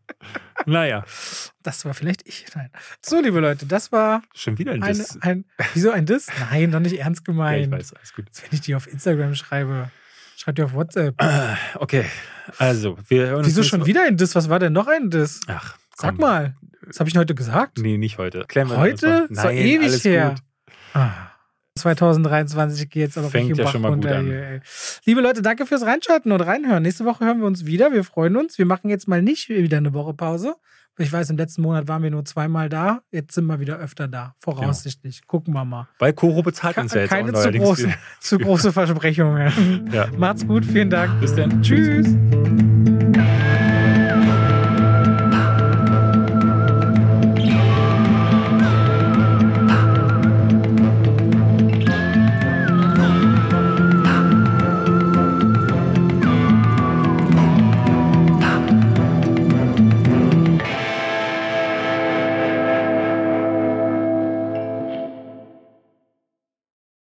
Naja, Das war vielleicht ich. Nein. So, liebe Leute, das war schon wieder ein eine, Diss. ein. Wieso ein Diss? Nein, doch nicht ernst Ja, gemeint. ich weiß, alles gut. Wenn ich die auf Instagram schreibe, schreibt ihr auf WhatsApp. Okay, also, wir hören. Wieso schon wieder ein Diss? Was war denn noch ein Diss? Ach, Sag komm. mal. Was habe ich denn heute gesagt? Nee, nicht heute. Klären wir Heute? Nein, ewig alles her. gut. Ah. 2023 geht jetzt aber Fängt ja Bach schon mal gut an. hier. Liebe Leute, danke fürs Reinschalten und Reinhören. Nächste Woche hören wir uns wieder. Wir freuen uns. Wir machen jetzt mal nicht wieder eine Woche Pause. Ich weiß, im letzten Monat waren wir nur zweimal da. Jetzt sind wir wieder öfter da. Voraussichtlich. Gucken wir mal. Weil Koro bezahlt uns ja jetzt Keine zu, große, zu große Versprechungen. Ja. Macht's gut. Vielen Dank. Bis dann. Tschüss.